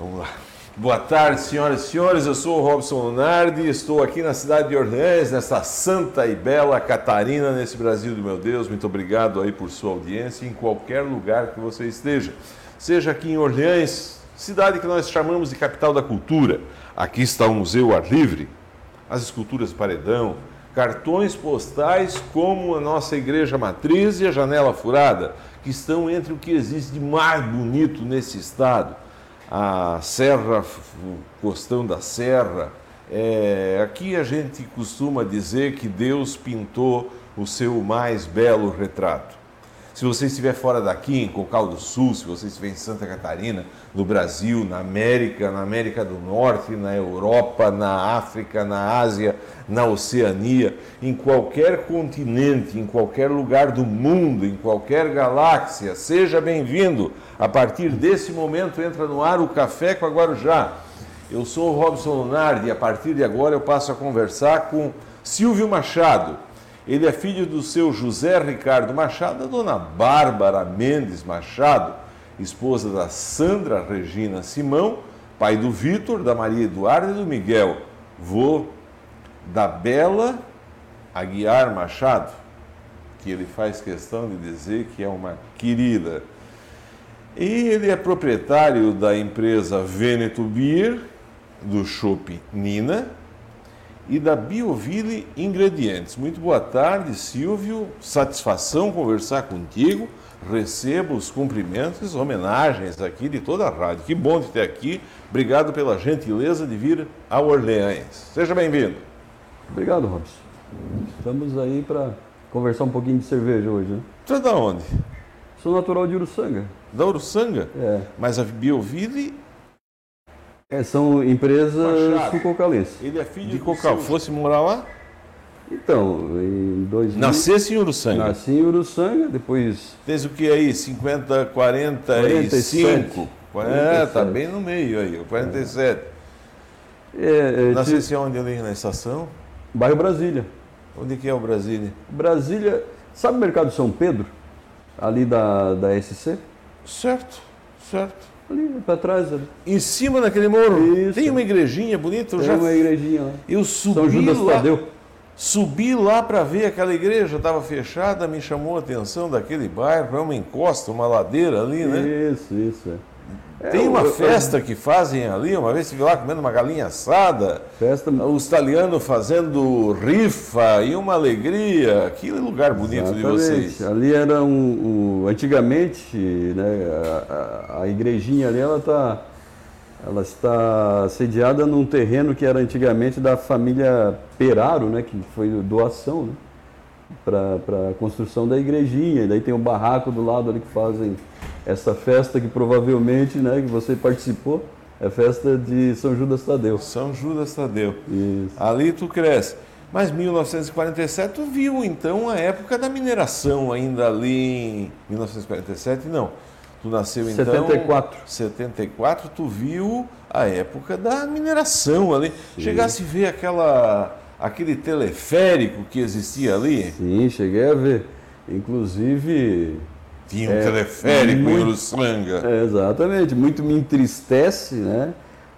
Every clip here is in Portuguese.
Vamos lá. Boa tarde, senhoras e senhores. Eu sou o Robson Lunardi. Estou aqui na cidade de Orleans, nessa santa e bela Catarina, nesse Brasil do meu Deus. Muito obrigado aí por sua audiência em qualquer lugar que você esteja. Seja aqui em Orleans, cidade que nós chamamos de capital da cultura. Aqui está o Museu Ar Livre, as esculturas de paredão, cartões postais como a nossa igreja matriz e a janela furada, que estão entre o que existe de mais bonito nesse estado a Serra, o Costão da Serra. É, aqui a gente costuma dizer que Deus pintou o seu mais belo retrato. Se você estiver fora daqui, em Cocal do Sul, se você estiver em Santa Catarina, no Brasil, na América, na América do Norte, na Europa, na África, na Ásia, na Oceania, em qualquer continente, em qualquer lugar do mundo, em qualquer galáxia, seja bem-vindo. A partir desse momento entra no ar o Café com a Guarujá. Eu sou o Robson Lunardi e a partir de agora eu passo a conversar com Silvio Machado ele é filho do seu José Ricardo Machado, da dona Bárbara Mendes Machado, esposa da Sandra Regina Simão, pai do Vitor, da Maria Eduarda e do Miguel, vô da Bela Aguiar Machado, que ele faz questão de dizer que é uma querida. E ele é proprietário da empresa Veneto Beer, do Shopping Nina, e da Bioville Ingredientes. Muito boa tarde, Silvio. Satisfação conversar contigo. Recebo os cumprimentos e homenagens aqui de toda a rádio. Que bom de ter aqui. Obrigado pela gentileza de vir a Orleans. Seja bem-vindo. Obrigado, Robson. Estamos aí para conversar um pouquinho de cerveja hoje, né? Você é da onde? Sou natural de Uruçanga. Da Uruçanga? É. Mas a Bioville é, são empresas sucocalenses. Ele é filho de Cocal. Fosse morar lá? Então, em 2000... Nascesse em Uruçanga? Nasci em Uruçanga, depois... Fez o que aí? 50, 45? 47. É, tá bem no meio aí, 47. É, é, Nascesse te... onde ali na estação? Bairro Brasília. Onde que é o Brasília? Brasília, sabe o Mercado São Pedro? Ali da, da SC? Certo, certo. Ali para trás. Ali. Em cima daquele morro. Isso. Tem uma igrejinha bonita. Tem já... uma igrejinha lá. Eu subi São Judas lá. Tadeu. Subi lá para ver aquela igreja, estava fechada, me chamou a atenção daquele bairro, é uma encosta, uma ladeira ali, né? Isso, isso. É. Tem uma festa que fazem ali, uma vez estive lá comendo uma galinha assada, festa... os italianos fazendo rifa e uma alegria. Que lugar bonito Exatamente. de vocês. Ali era um, um antigamente, né, a, a, igrejinha ali, ela está ela está sediada num terreno que era antigamente da família Peraro, né, que foi doação, né, para a construção da igrejinha. E daí tem o barraco do lado ali que fazem essa festa que provavelmente né, que você participou, é a festa de São Judas Tadeu. São Judas Tadeu. Isso. Ali tu cresce. Mas 1947 tu viu então a época da mineração ainda ali em 1947 não. Tu nasceu então 74. 74 tu viu a época da mineração ali. Sim. Chegasse a ver aquela aquele teleférico que existia ali? Sim, cheguei a ver. Inclusive tinha um é, teleférico muito, em Uruçanga. É, exatamente, muito me entristece, né?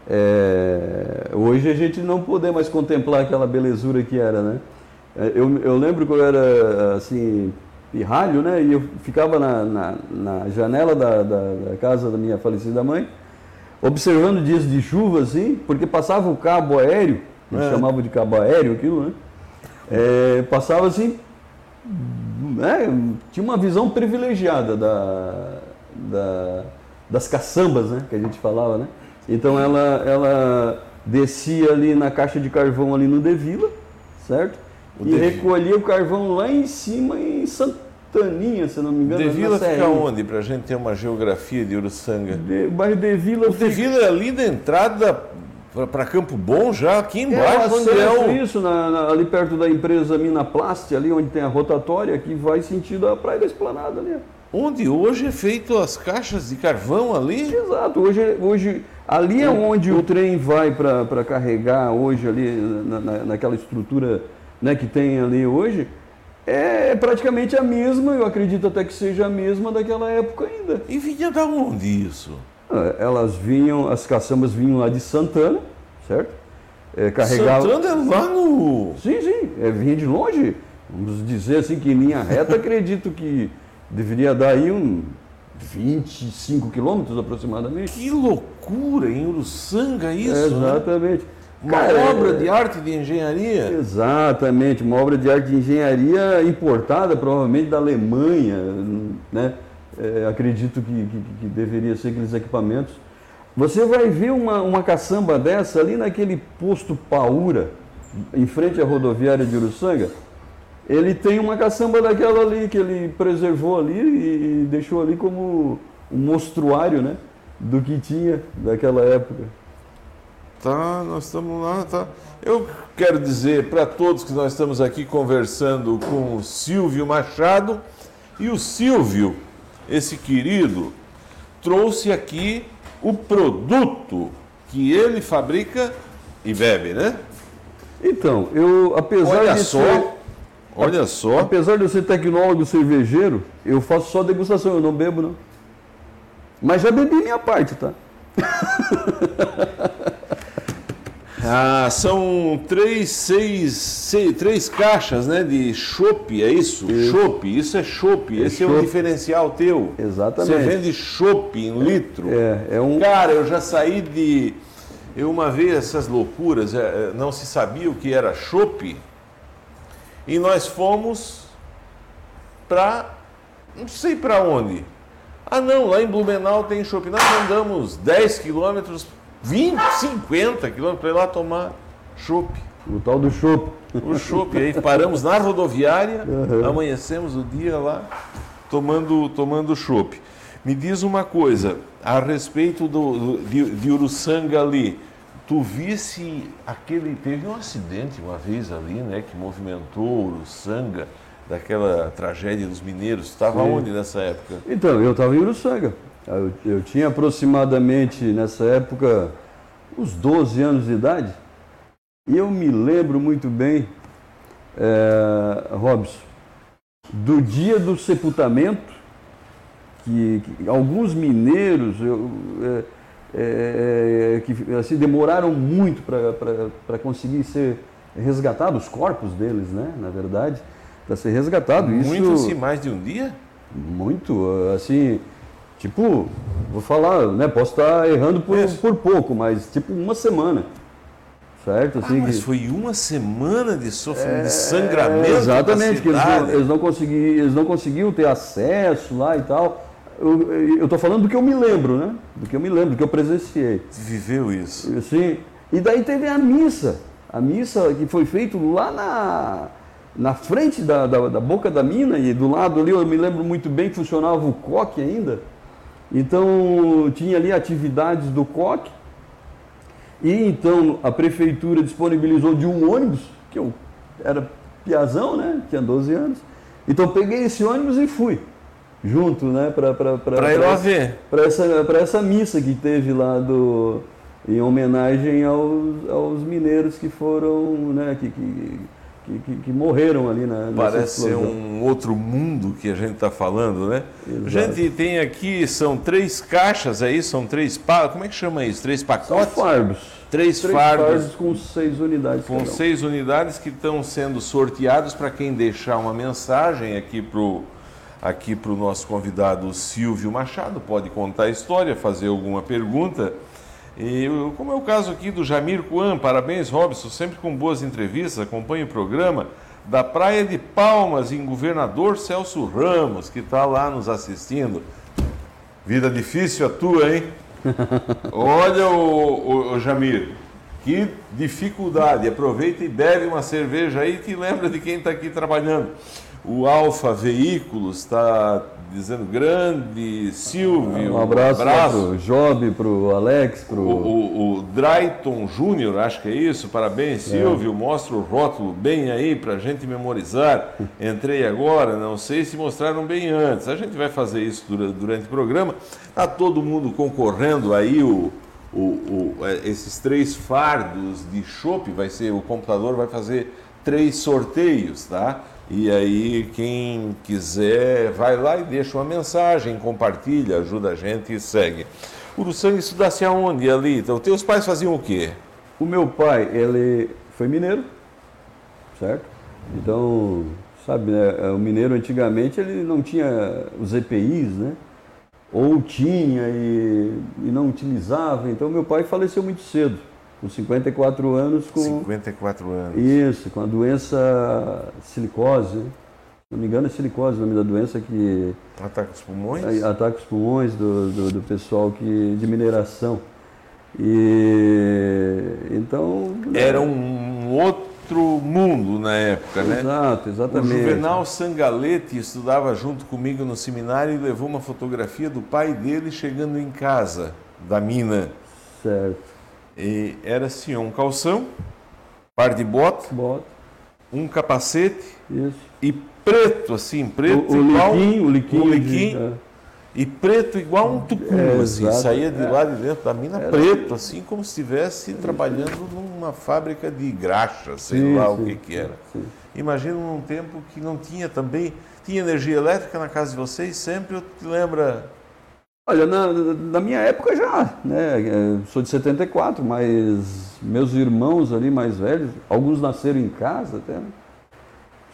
É, hoje a gente não poder mais contemplar aquela belezura que era, né? É, eu, eu lembro que eu era assim, pirralho, né? E eu ficava na, na, na janela da, da, da, casa da minha falecida mãe, observando dias de chuva, assim, porque passava o cabo aéreo, eles é. chamavam de cabo aéreo aquilo, né? É, passava assim, né, tinha uma visão privilegiada da, da, das caçambas, né, que a gente falava, né? Então ela, ela descia ali na caixa de carvão ali no Devila, certo? O e Devila. recolhia o carvão lá em cima em Santaninha, se não me engano. Devila fica onde, para a gente ter uma geografia de Uruçanga? De, o bairro Devila. O fica... Devila é ali da entrada para Campo Bom já, aqui é, embaixo, é, onde é o... isso, na, na, ali perto da empresa Minaplast, ali onde tem a rotatória, que vai sentido a Praia da Esplanada ali. Onde hoje é feito as caixas de carvão ali? Exato, hoje, hoje ali é onde o trem vai para carregar hoje ali, na, na, naquela estrutura né, que tem ali hoje, é praticamente a mesma, eu acredito até que seja a mesma daquela época ainda. E vinha da onde isso? Ah, Elas vinham, as caçambas vinham lá de Santana, certo? É, carregavam. Santana é lá no. Sim, sim, é, vinha de longe. Vamos dizer assim que em linha reta, acredito que deveria dar aí um 25 quilômetros aproximadamente. Que loucura, em Uruçanga isso. né? Exatamente. Uma Cara, obra é- de arte de engenharia. Exatamente, uma obra de arte de engenharia importada provavelmente da Alemanha, né? É, acredito que, que, que deveria ser aqueles equipamentos. Você vai ver uma, uma caçamba dessa ali naquele posto Paura, em frente à rodoviária de Uruçanga. Ele tem uma caçamba daquela ali que ele preservou ali e, e deixou ali como um mostruário, né? Do que tinha daquela época. Tá, nós estamos lá, tá. Eu quero dizer para todos que nós estamos aqui conversando com o Silvio Machado e o Silvio, esse querido, trouxe aqui o produto que ele fabrica e bebe, né? Então, eu, apesar Olha de só, ser, olha só. apesar de eu ser tecnólogo cervejeiro, eu faço só degustação, eu não bebo não. Mas já bebi minha parte, tá? Ah, são três, seis, seis, três caixas, né, de chopp, é isso? Chopp, isso é chopp, esse é o chopp. diferencial teu. Exatamente. Você vende chopp em litro. É, é um Cara, eu já saí de. Eu uma vez essas loucuras, é, é, não se sabia o que era chopp. E nós fomos para não sei para onde. Ah, não, lá em Blumenau tem chopp. Nós andamos 10 quilômetros, 20, 50 quilômetros para ir lá tomar chopp. o tal do chopp. O chopp. Aí paramos na rodoviária, amanhecemos o dia lá tomando tomando chopp. Me diz uma coisa a respeito do, do- de, de Uruçanga ali. Tu visse aquele. Teve um acidente uma vez ali, né? Que movimentou Uruçanga, daquela tragédia dos mineiros. Estava onde nessa época? Então, eu estava em Uruçanga. Eu, eu tinha aproximadamente, nessa época, uns 12 anos de idade. E eu me lembro muito bem, é, Robson, do dia do sepultamento, que, que alguns mineiros eu, é, é, que assim, demoraram muito para conseguir ser resgatados, os corpos deles, né, na verdade, para ser resgatado. Muito, Isso, se mais de um dia? muito, assim, tipo, vou falar, né? Posso estar errando por, Isso. por pouco, mas tipo uma semana. Certo? Ah, Assim, mas que- foi uma semana de sofrimento, de sangramento. É, exatamente, que eles não, eles, não conseguiam, eles não conseguiam ter acesso lá e tal. Eu, tô falando do que eu me lembro, né? Do que eu me lembro, do que eu presenciei. Viveu isso. Assim, e daí teve a missa. A missa que foi feita lá na, na frente da, da, da boca da mina, e do lado ali eu me lembro muito bem que funcionava o coque ainda. Então tinha ali atividades do coque. E então a prefeitura disponibilizou de um ônibus, que eu era piazão, né? Tinha 12 anos. Então peguei esse ônibus e fui. Junto, né? Para Para ir lá ver. para essa, pra essa missa que teve lá do, em homenagem aos, aos mineiros que foram, né, que, que, que, que- que morreram ali na Parece ser um outro mundo que a gente está falando, né? Exato. A gente tem aqui, são três caixas aí, são três pa... Como é que chama isso? Três São pacotes? fardos. Três, Três fardos, fardos com seis unidades. com seis unidades que estão sendo sorteados para quem deixar uma mensagem aqui para o aqui pro nosso convidado Silvio Machado. Pode contar a história, fazer alguma pergunta. E como é o caso aqui do Jamir Kuan, parabéns Robson, sempre com boas entrevistas, acompanhe o programa da Praia de Palmas, em Governador Celso Ramos, que está lá nos assistindo. Vida difícil a tua, hein? Olha, o, Jamir, que dificuldade. Aproveita e bebe uma cerveja aí que lembra de quem está aqui trabalhando. O Alfa Veículos está dizendo grande, Silvio. Um abraço, para o Job, para o Alex, para O, o, o Drayton Júnior, acho que é isso. Parabéns, Silvio. Mostra o rótulo bem aí para a gente memorizar. Entrei agora, não sei se mostraram bem antes. A gente vai fazer isso dura- durante o programa. Está todo mundo concorrendo aí o, o, o- é, esses três fardos de chopp. Vai ser o computador vai fazer três sorteios, tá? E aí quem quiser vai lá e deixa uma mensagem, compartilha, ajuda a gente e segue. Uruçanga estudasse aonde ali? Então, teus pais faziam o quê? O meu pai, ele foi mineiro, certo? Então, sabe, né, o mineiro antigamente ele não tinha os EPIs, né? Ou tinha e, e não utilizava. Então, meu pai faleceu muito cedo, com 54 anos. Com, 54 anos. Isso, com a doença silicose, né? Se não me engano, é silicose o nome da doença que Ataca os pulmões? ataca os pulmões do, do, do pessoal que, de mineração. E então. Era um outro mundo na época, né? Exato, O exatamente. Juvenal Sangalete estudava junto comigo no seminário e levou uma fotografia do pai dele chegando em casa da mina. Certo. E era assim, um calção, par de bota, Bota. um capacete Isso. e preto assim, preto o, o igual liquinho, o liquinho. de- liquinho. é. e preto igual um tucum, É, assim, exato. saía de É. lá de dentro da mina Era- preto, assim como se estivesse trabalhando numa fábrica de graxa, sei Sim, lá o sim, que que era. sim. Imagina num tempo que não tinha também, tinha energia elétrica na casa de vocês, sempre eu te lembra Olha, na, na minha época já, né? é, Sou de 74, mas meus irmãos ali mais velhos, alguns nasceram em casa até. né?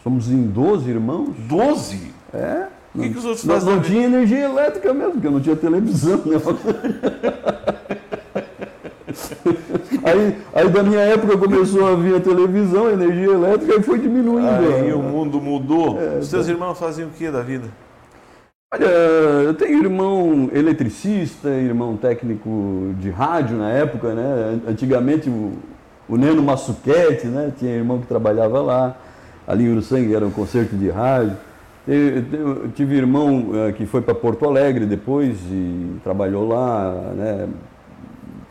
Somos em 12 irmãos. 12? É. O que que os outros Nós não tinha energia elétrica mesmo, porque não tinha televisão, né? aí, aí da minha época começou a vir a televisão, a energia elétrica e foi diminuindo. Aí né? o mundo mudou. É, Os teus irmãos faziam o que da vida? Olha, eu tenho irmão eletricista, irmão técnico de rádio na época, né? Antigamente o, o Neno Massuquete, né? Tinha irmão que trabalhava lá. Ali em Uruçanga era um concerto de rádio. Eu, eu- eu tive irmão eh, que foi para Porto Alegre depois e trabalhou lá, né?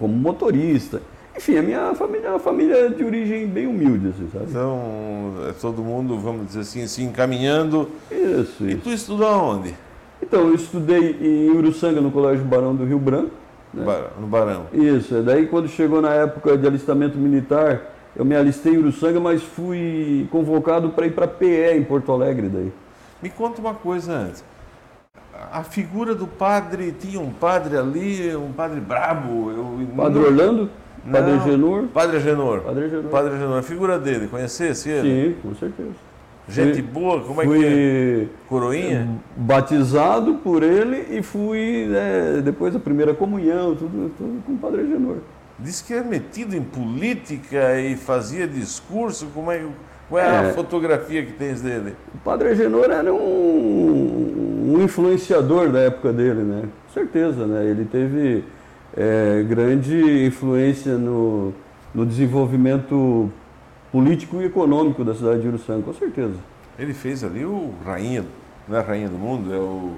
Como motorista. Enfim, a minha família é uma família de origem bem humilde, assim, sabe? Então, é todo mundo, vamos dizer assim, se encaminhando. Isso, E isso. tu estudou aonde? Então, eu estudei em Uruçanga, no Colégio Barão do Rio Branco. né? No Barão. Isso, é daí quando chegou na época de alistamento militar, eu me alistei em Uruçanga, mas fui convocado para ir para PE em Porto Alegre daí. Me conta uma coisa antes. A figura do padre, tinha um padre ali, um padre brabo. Eu, Padre não- Orlando, Padre Não. Genor, Padre Genor. Padre Genor. Padre Genor, a figura dele, conhecesse ele? Sim, com certeza. Gente Fui- boa, como é que é? Fui Coroinha? batizado por ele e fui né, depois a primeira comunhão, tudo, tudo com o Padre Genor. Diz que é metido em política e fazia discurso. Como é, qual é, a É. fotografia que tens dele? O Padre Agenor era um, um influenciador da época dele, né? Com certeza, né? Ele teve é, grande influência no, no desenvolvimento político e econômico da cidade de Uruçanga, com certeza. Ele fez ali o Rainha, não é Rainha do Mundo, é o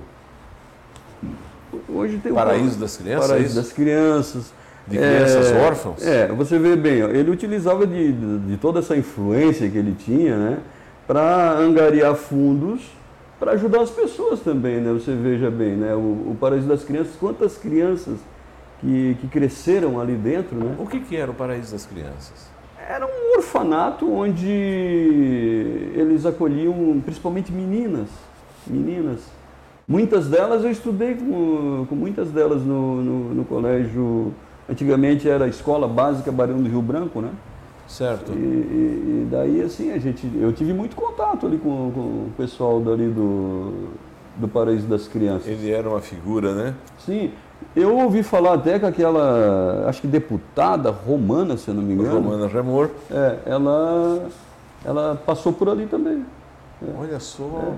Hoje tem o Paraíso das Crianças, é Paraíso isso? das Crianças. De crianças É, órfãos? É, você vê bem, ó, ele utilizava de, de, de toda essa influência que ele tinha, né, para angariar fundos para ajudar as pessoas também, né? Você veja bem, né, o, o Paraíso das Crianças, quantas crianças que, que cresceram ali dentro, né? O que, que era o Paraíso das Crianças? Era um orfanato onde eles acolhiam principalmente meninas, meninas. Muitas delas eu estudei com, com muitas delas no, no, no colégio. Antigamente era a escola básica Barão do Rio Branco, né? Certo. E, e- e daí assim a gente, eu tive muito contato ali com, com o pessoal dali do, do Paraíso das Crianças. Ele era uma figura, né? Sim, eu ouvi falar até que aquela, acho que deputada romana, se eu não me engano. Romana Remor. É, ela, ela passou por ali também. Olha só.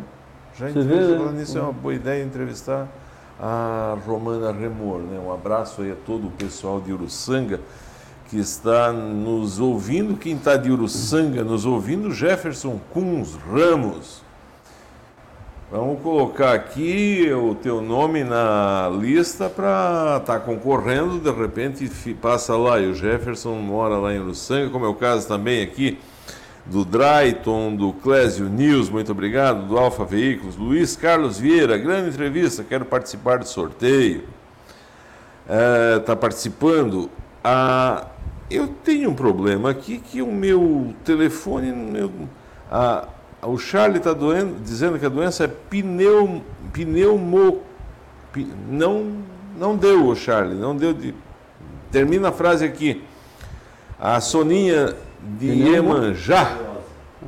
Já Você entrevista- vê, né? falando nisso, é uma boa ideia entrevistar a Romana Remor. Né? Um abraço aí a todo o pessoal de Uruçanga que está nos ouvindo. Quem está de Uruçanga nos ouvindo, Jefferson Kunz Ramos. Vamos colocar aqui o teu nome na lista para estar concorrendo. De repente passa lá e o Jefferson mora lá em Uruçanga, como é o caso também aqui do Drayton, do Clésio News, muito obrigado, do Alfa Veículos, Luiz Carlos Vieira, grande entrevista, quero participar do sorteio. Está participando. Ah, eu tenho um problema aqui que o meu telefone, meu, a- o Charlie está dizendo que a doença é pneu, pneumo, pi- não Não deu, Charlie, não deu de. Termina a frase aqui. A Soninha de Pneumo- Iemanjá.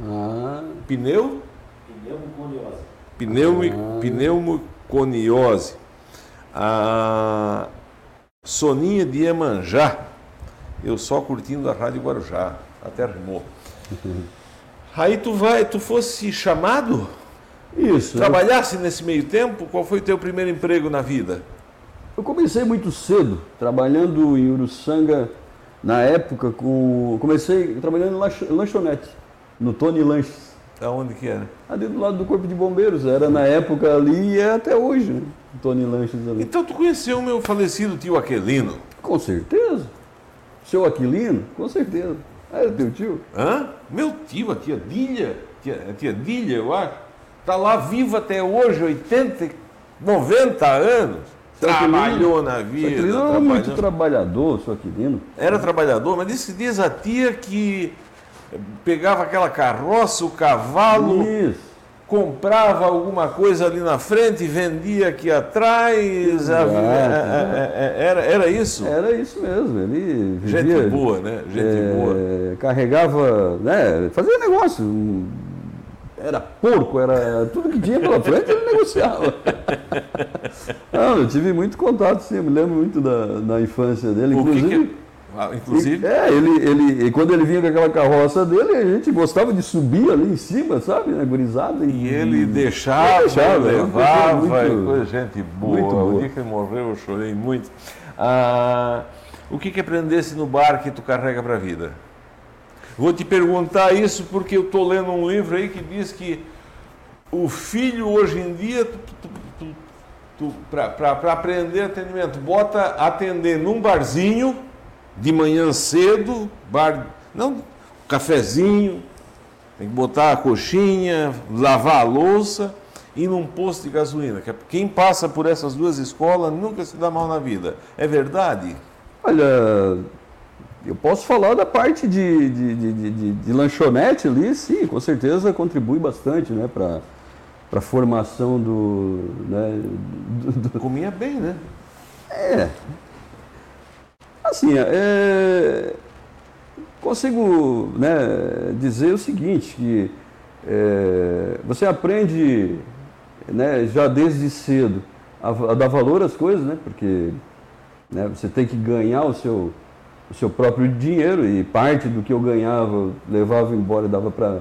Ah, Pneu? Pneumoconiose. Pneumo, Ah. pneumoconiose. A Soninha de Iemanjá. Eu só curtindo a Rádio Guarujá. Até rimou. Aí tu vai, tu fosse chamado? isso. Trabalhasse nesse meio tempo? Qual foi o teu primeiro emprego na vida? Eu comecei muito cedo, trabalhando em Uruçanga, na época, com. Comecei trabalhando em lanch- lanchonete, no Tony Lanches, Aonde que era? ali do lado do Corpo de Bombeiros. Era na época ali e é até hoje, né? O Tony Lanches ali. Então tu conheceu o meu falecido tio Aquelino? Com certeza. Seu Aquilino? Com certeza. Ah, Era teu tio? Hã? Meu tio, a tia Dília, tia, a tia Dília, eu acho, tá lá viva até hoje, 80, 90 anos. Seu Trabalhou na Seu vida. Aquilino era muito trabalhador, seu Aquilino. Era trabalhador, mas diz, diz a tia que pegava aquela carroça, o cavalo, Isso. Comprava alguma coisa ali na frente, vendia aqui atrás. a- Exato, é- é- é- era, era isso? Era isso mesmo. Ele vivia, Gente boa, né? Gente é, boa. Carregava, né? Fazia negócio. Era porco, era tudo que tinha pela frente ele negociava. Não, eu tive muito contato, sim. Eu me lembro muito da, da infância dele. O que Inclusive, que- ah, inclusive É, ele, ele, e quando ele vinha com aquela carroça dele, a gente gostava de subir ali em cima, sabe, na gurizada. E ele deixava, Ele deixava, era uma levava, e muito- coisa, gente boa. muito boa. O dia que ele morreu eu chorei muito. Ah, o que que aprendesse no bar que tu carrega para a vida? Vou te perguntar isso porque eu estou lendo um livro aí que diz que o filho hoje em dia, para aprender atendimento, bota atender num barzinho de manhã cedo, bar, não, cafezinho, tem que botar a coxinha, lavar a louça e num posto de gasolina. É- Quem passa por essas duas escolas nunca se dá mal na vida. É verdade? Olha, eu posso falar da parte de, de, de, de- de- lanchonete ali, sim, com certeza contribui bastante, né, para a formação do, né, do- do- Comia bem, né? É. Assim, é, consigo né, dizer o seguinte, que é, você aprende né, já desde cedo a, a dar valor às coisas, né, porque né, você tem que ganhar o seu, o seu próprio dinheiro e parte do que eu ganhava levava embora e dava para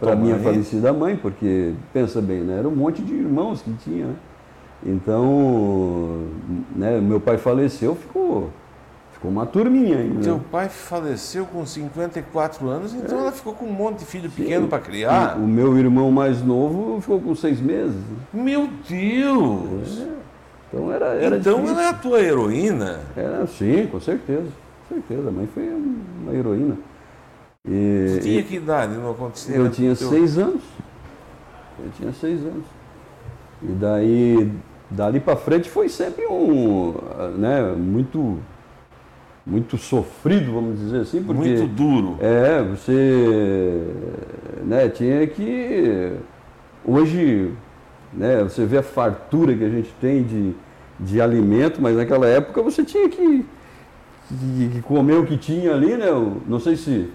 para minha aí? falecida mãe, porque pensa bem, né? Era um monte de irmãos que tinha, né? Então, né, meu pai faleceu, ficou ficou uma turminha ainda. Teu né? pai faleceu com 54 anos, então ela ficou com um monte de filho pequeno para criar. O, meu irmão mais novo ficou com seis meses. Meu Deus! Então era era então difícil. ela é a tua heroína. Era sim, com certeza, com certeza. A mãe foi uma heroína. E, Tu tinha que idade no acontecimento? Eu tinha teu? seis anos. Eu tinha seis anos. E daí, dali para frente foi sempre um, né, muito, muito sofrido, vamos dizer assim, porque Muito duro. é, você, né, tinha que hoje, né, você vê a fartura que a gente tem de, de alimento, mas naquela época você tinha que, que, que comer o que tinha ali, né? Eu Não sei se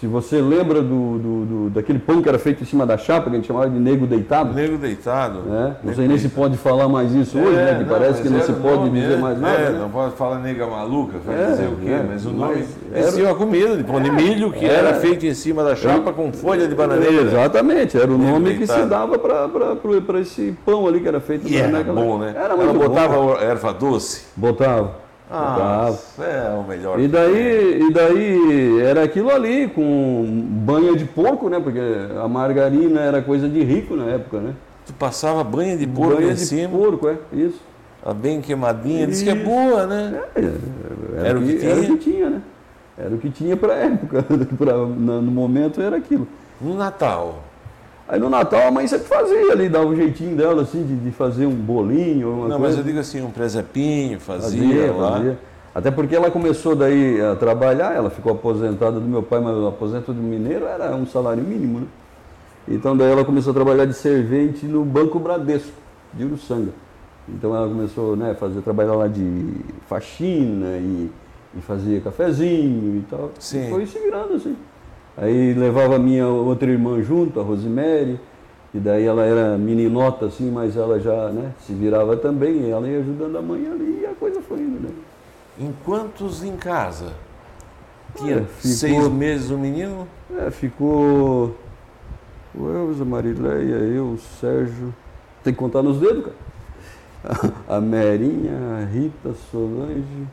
se você lembra do, do, do- daquele pão que era feito em cima da chapa, que a gente chamava de nego deitado, Nego deitado. né? Não sei nem se pode falar mais isso hoje, É, né? Que parece que não se pode nome, dizer é. mais nada. É, né? não pode falar nega maluca, vai É, dizer o quê? é, mas o nome. era- tinham a comida de pão de milho que É. era feito em cima da chapa com folha de bananeira. Exatamente, era o Nego nome que se deitado. dava para esse pão ali que era feito E era bom, né? Era Ela muito botava bom. erva doce. Botava. Ah, é o melhor. E daí, e daí era aquilo ali, com banha de porco, né? Porque a margarina era coisa de rico na época, né? Tu passava banha de porco banha em de cima, porco, é, isso. ela bem queimadinha, diz que é boa, né? Era, Era o que Era o tinha? que tinha, né? Era o que tinha para a época. pra, no momento era aquilo. No Natal. Aí no Natal a mãe sempre fazia ali, dava um jeitinho dela assim de, de fazer um bolinho, Não, mas coisa. eu digo assim, um presepinho, fazia, lá. Até porque ela começou daí a trabalhar, ela ficou aposentada do meu pai, mas o aposento do mineiro era um salário mínimo, né? Então daí ela começou a trabalhar de servente no Banco Bradesco, de Uruçanga. Então ela começou né, a fazer, trabalhar lá de faxina e, e fazia cafezinho e tal. Sim. E foi se virando assim. Aí levava a minha outra irmã junto, a Rosemary, e daí ela era meninota assim, mas ela já né, se virava também, e ela ia ajudando a mãe ali e a coisa foi indo. Né? Em quantos em casa? Tinha Olha, ficou- seis meses o menino? É, ficou o Elza, a Marileia, eu, o Sérgio. Tem que contar nos dedos, cara. A Merinha, a Rita, a Solange.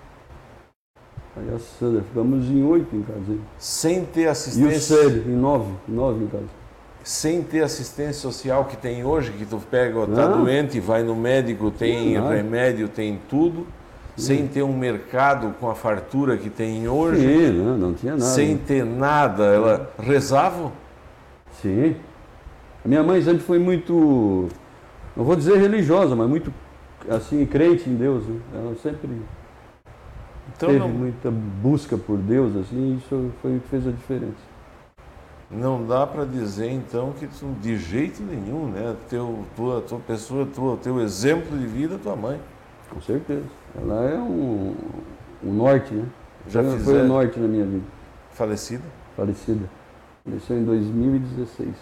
Aí a Sandra. Ficamos em oito em casa. Sem ter E o assistência. Sérgio, em nove. Nove em casa. sem ter assistência social que tem hoje, que tu pega, ó, tá Não. doente, vai no médico, tem Não, nada. remédio, tem tudo, sem ter um mercado com a fartura que tem hoje, Sim, não, não tinha nada. sem ter nada, ela rezava? Sim. A minha mãe sempre foi muito, não vou dizer religiosa, mas muito, assim, crente em Deus. Né? Ela sempre Então teve não, muita busca por Deus, assim, e isso foi o que fez a diferença. não dá para dizer então que tu, de jeito nenhum, né? Teu, tua, tua pessoa, tua, teu exemplo de vida, é tua mãe. Com certeza. Ela é um, um norte, né? Já Foi- Foi o norte na minha vida, Falecida? falecida. Faleceu em 2016.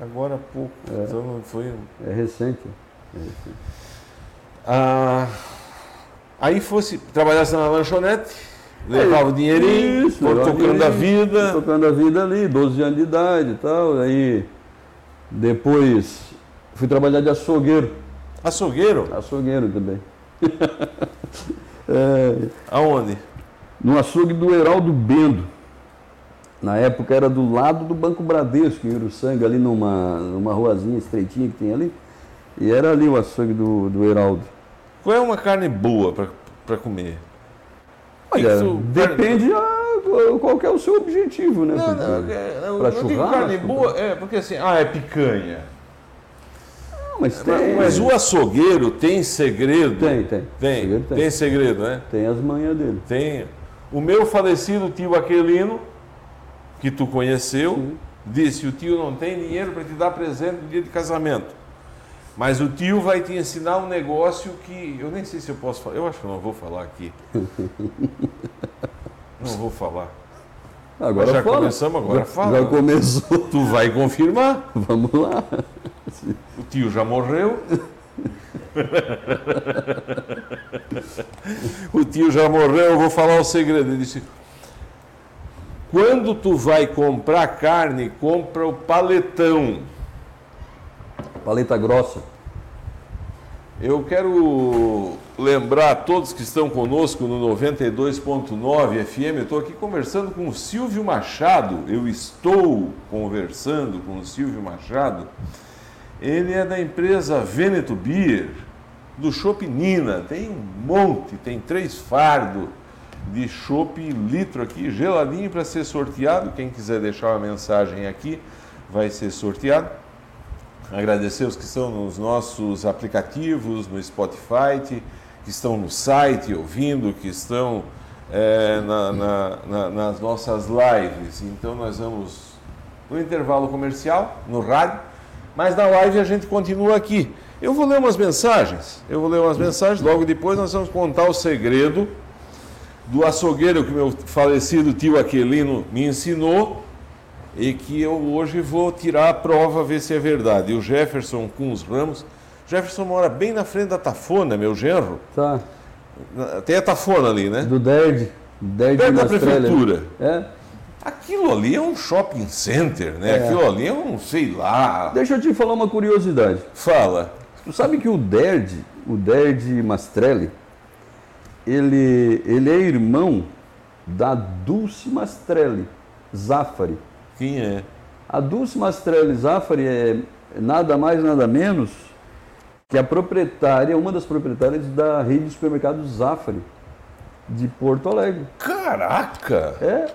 Agora há pouco. É. Então foi. É recente. É recente. Ah, aí fosse, trabalhasse na lanchonete, levava o dinheirinho, Isso, foi levava tocando a vida. Tocando a vida ali, 12 anos de idade e tal. Aí depois fui trabalhar de açougueiro. Açougueiro? Açougueiro também. É, Aonde? no açougue do Heraldo Bendo. Na época era do lado do Banco Bradesco, em Uruçanga, ali numa, numa ruazinha estreitinha que tem ali. E era ali o açougue do, do Heraldo. Qual é uma carne boa para comer? Olha, que tu- depende a, qual é o seu objetivo, né? Não, Porque- não, é, pra não digo carne boa, é porque assim, ah, é picanha. Não, mas Mas, tem, mas o açougueiro tem segredo? tem, tem. Tem, Segredo tem, tem. segredo, né? Tem as manhas dele. Tem. O meu falecido tio Aquelino, que tu conheceu, Sim. disse: o tio não tem dinheiro para te dar presente no dia de casamento. Mas o tio vai te ensinar um negócio que eu nem sei se eu posso falar. Eu acho que não vou falar aqui. não vou falar. Agora já fala. começamos, agora já, fala. Já começou. Tu vai confirmar. Vamos lá. O tio já morreu. o tio já morreu, eu vou falar o segredo. Ele disse: Quando tu vai comprar carne, compra o paletão. Paleta grossa. Eu quero lembrar a todos que estão conosco no 92.9 FM. Eu estou aqui conversando com o Silvio Machado. Eu estou conversando com o Silvio Machado. Ele é da empresa Veneto Beer, do Chopp Nina. Tem um monte, tem três fardos de chopp litro aqui, geladinho para ser sorteado. Quem quiser deixar uma mensagem aqui, vai ser sorteado. Agradecer os que estão nos nossos aplicativos, no Spotify, que estão no site ouvindo, que estão é, na- na- na- nas nossas lives. Então nós vamos no intervalo comercial, no rádio, mas na live a gente continua aqui. Eu vou ler umas mensagens, eu vou ler umas mensagens, logo depois nós vamos contar o segredo do açougueiro que meu falecido tio Aquelino me ensinou e que eu hoje vou tirar a prova, ver se é verdade. E o Jefferson com os ramos. Jefferson mora bem na frente da Tafona, meu genro. Tá. Tem a Tafona ali, né? Do DERD. DERD Perto da prefeitura. É. Aquilo ali é um shopping center, né? É. Aquilo ali é um, sei lá. Deixa eu te falar uma curiosidade. Fala. Tu sabe que o DERD, o DERD Mastrelli, ele, ele é irmão da Dulce Mastrelli Zafari. Quem é? A Dulce Mastrelli Zafari é nada mais, nada menos que a proprietária, uma das proprietárias da rede de supermercados Zafari, de Porto Alegre. Caraca! É,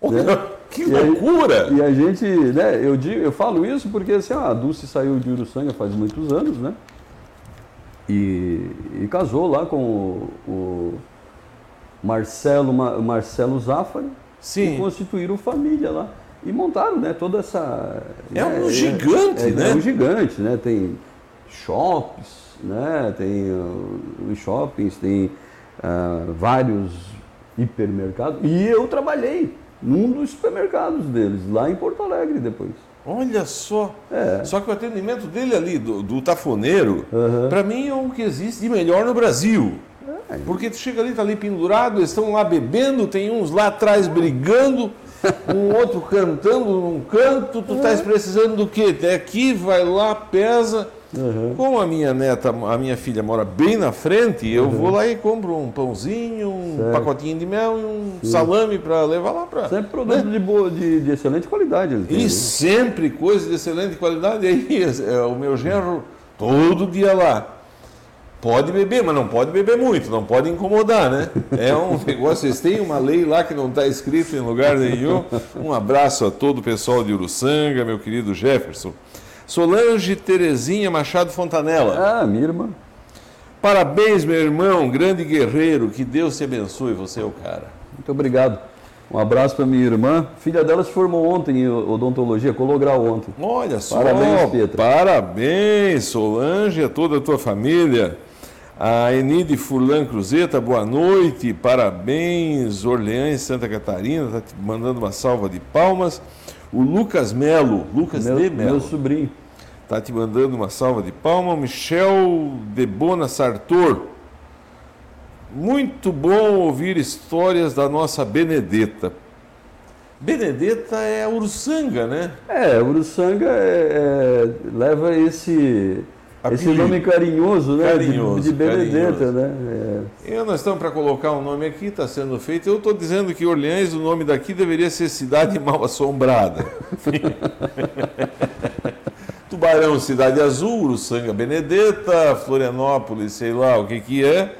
Olha, que E aí- loucura! E a gente, né, eu, digo, eu falo isso porque assim, a Dulce saiu de Uruçanga faz muitos anos, né? E, e casou lá com o, o Marcelo, Ma- Marcelo Zafari e Sim. constituíram família lá. E montaram, né, toda essa... É né, um gigante, é, né? É um gigante, né? Tem shops, né? tem uh, shoppings, tem uh, vários hipermercados. E eu trabalhei num dos supermercados deles, lá em Porto Alegre depois. Olha só. É. Só que o atendimento dele ali, do, do tafoneiro, uhum. para mim é o que existe de melhor no Brasil. É. Porque tu chega ali, tá ali pendurado, eles estão lá bebendo, tem uns lá atrás brigando, um outro cantando num canto, tu estás precisando do quê? Até aqui, vai lá, pesa. Uhum. Como a minha neta, a minha filha mora bem na frente, eu uhum. vou lá e compro um pãozinho, um certo. pacotinho de mel e um Sim. salame para levar lá para. Sempre produto né? de, boa, de, de, excelente qualidade. E né? sempre coisa de excelente qualidade. E aí é, o meu genro todo dia lá. Pode beber, mas não pode beber muito, não pode incomodar, né? É um negócio, vocês têm uma lei lá que não está escrito em lugar nenhum. Um abraço a todo o pessoal de Uruçanga, meu querido Jefferson. Solange Terezinha Machado Fontanella. Ah, minha irmã. Parabéns, meu irmão, grande guerreiro, que Deus te abençoe, você é o cara. Muito obrigado. Um abraço para minha irmã. Filha dela se formou ontem em odontologia, colograu ontem. Olha só. Parabéns, Petra. Parabéns, Solange, a toda a tua família. A Enide Furlan Cruzeta, boa noite, parabéns. Orleans, Santa Catarina, está te mandando uma salva de palmas. O Lucas Melo, Lucas meu, de Melo. Meu sobrinho. Está te mandando uma salva de palmas. Michel Debona Sartor. Muito bom ouvir histórias da nossa Benedetta. Benedetta é Uruçanga, né? É, Uruçanga é, é, leva esse, esse nome carinhoso, né? Carinhoso, de, de Benedetta, carinhoso. né? É. E nós estamos para colocar um nome aqui, está sendo feito. Eu estou dizendo que Orleans, o nome daqui deveria ser Cidade Mal Assombrada. Tubarão, Cidade Azul, Uruçanga, Benedetta, Florianópolis, sei lá o que que é.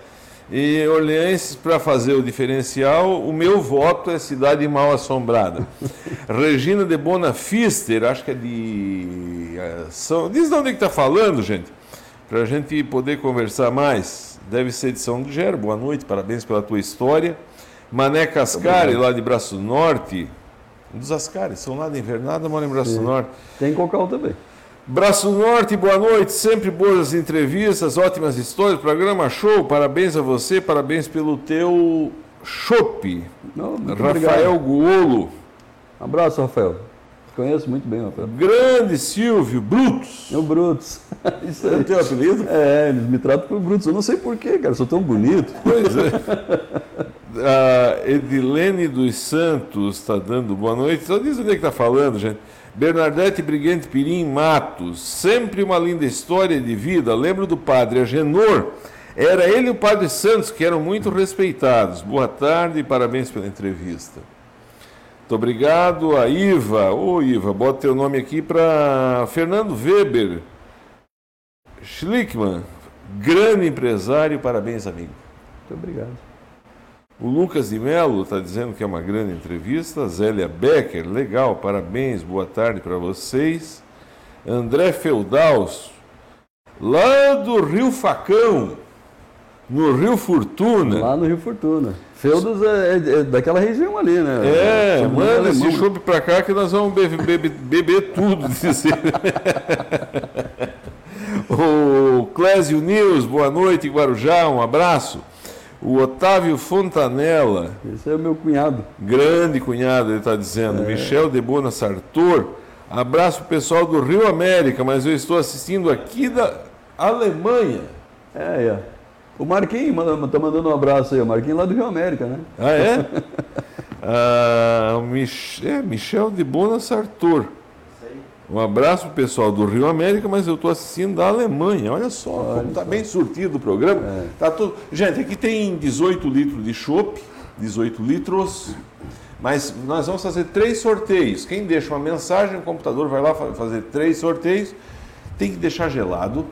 E Orleans, para fazer o diferencial, o meu voto é Cidade Mal Assombrada. Regina de Bonafister, acho que é de. Diz de onde é que está falando, gente, para a gente poder conversar mais. Deve ser de São Gero. Boa noite, parabéns pela tua história. Mané Cascari, lá de Braço Norte. Um dos Ascari, são lá de Invernada, mora em Braço Sim. Norte. Tem Cocal também. Braço Norte, boa noite, sempre boas entrevistas, ótimas histórias, programa show, parabéns a você, parabéns pelo teu chopp. Rafael obrigado. Guolo. Um abraço, Rafael. Conheço muito bem, Rafael. Grande Silvio, Brutus. É o Brutus. Isso é o teu apelido? É, eles me tratam por Brutus. Eu não sei porquê, cara, sou tão bonito. Pois é. A Edilene dos Santos está dando boa noite. Só diz onde é que está falando, gente. Bernadette Brigante Pirim Matos, sempre uma linda história de vida. Lembro do padre Agenor. Era ele e o padre Santos, que eram muito respeitados. Boa tarde e parabéns pela entrevista. Muito obrigado a Iva. Ô Iva, bota teu nome aqui para Fernando Weber. Schlickman, grande empresário, parabéns, amigo. Muito obrigado. O Lucas de Mello está dizendo que é uma grande entrevista. Zélia Becker, legal, parabéns, boa tarde para vocês. André Feudals, lá do Rio Facão, no Rio Fortuna. Lá no Rio Fortuna. Feudos é, é, é daquela região ali, né? É, é manda esse chope para cá que nós vamos beber, beber, beber tudo. o Clésio News, boa noite, Guarujá, um abraço. O Otávio Fontanella. Esse é o meu cunhado. Grande cunhado, ele está dizendo. É. Michel de Bona Sartor. Abraço pessoal do Rio América, mas eu estou assistindo aqui da Alemanha. É, é. O Marquinhos está mandando um abraço aí. O Marquinhos lá do Rio América, né? Ah, é? ah, Mich é Michel de Bona Sartor. Um abraço pro pessoal do Rio América, mas eu estou assistindo da Alemanha. Olha só, Olha como está bem surtido o programa. É. Tá tudo... Gente, aqui tem 18 litros de chopp, 18 litros, mas nós vamos fazer três sorteios. Quem deixa uma mensagem, o computador vai lá fazer três sorteios. Tem que deixar gelado.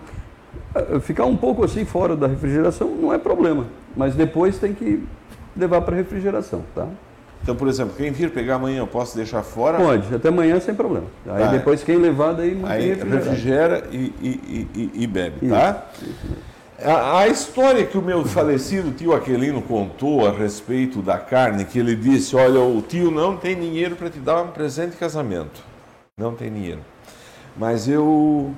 É, ficar um pouco assim fora da refrigeração não é problema, mas depois tem que levar para refrigeração, tá? Então, por exemplo, quem vir pegar amanhã, eu posso deixar fora? Pode, até amanhã sem problema. Aí tá. depois quem levar, daí aí refrigera e, e, e, e bebe, Isso. tá? A, a, história que o meu falecido tio Aquelino contou a respeito da carne, que ele disse, olha, o tio não tem dinheiro para te dar um presente de casamento. Não tem dinheiro. Mas eu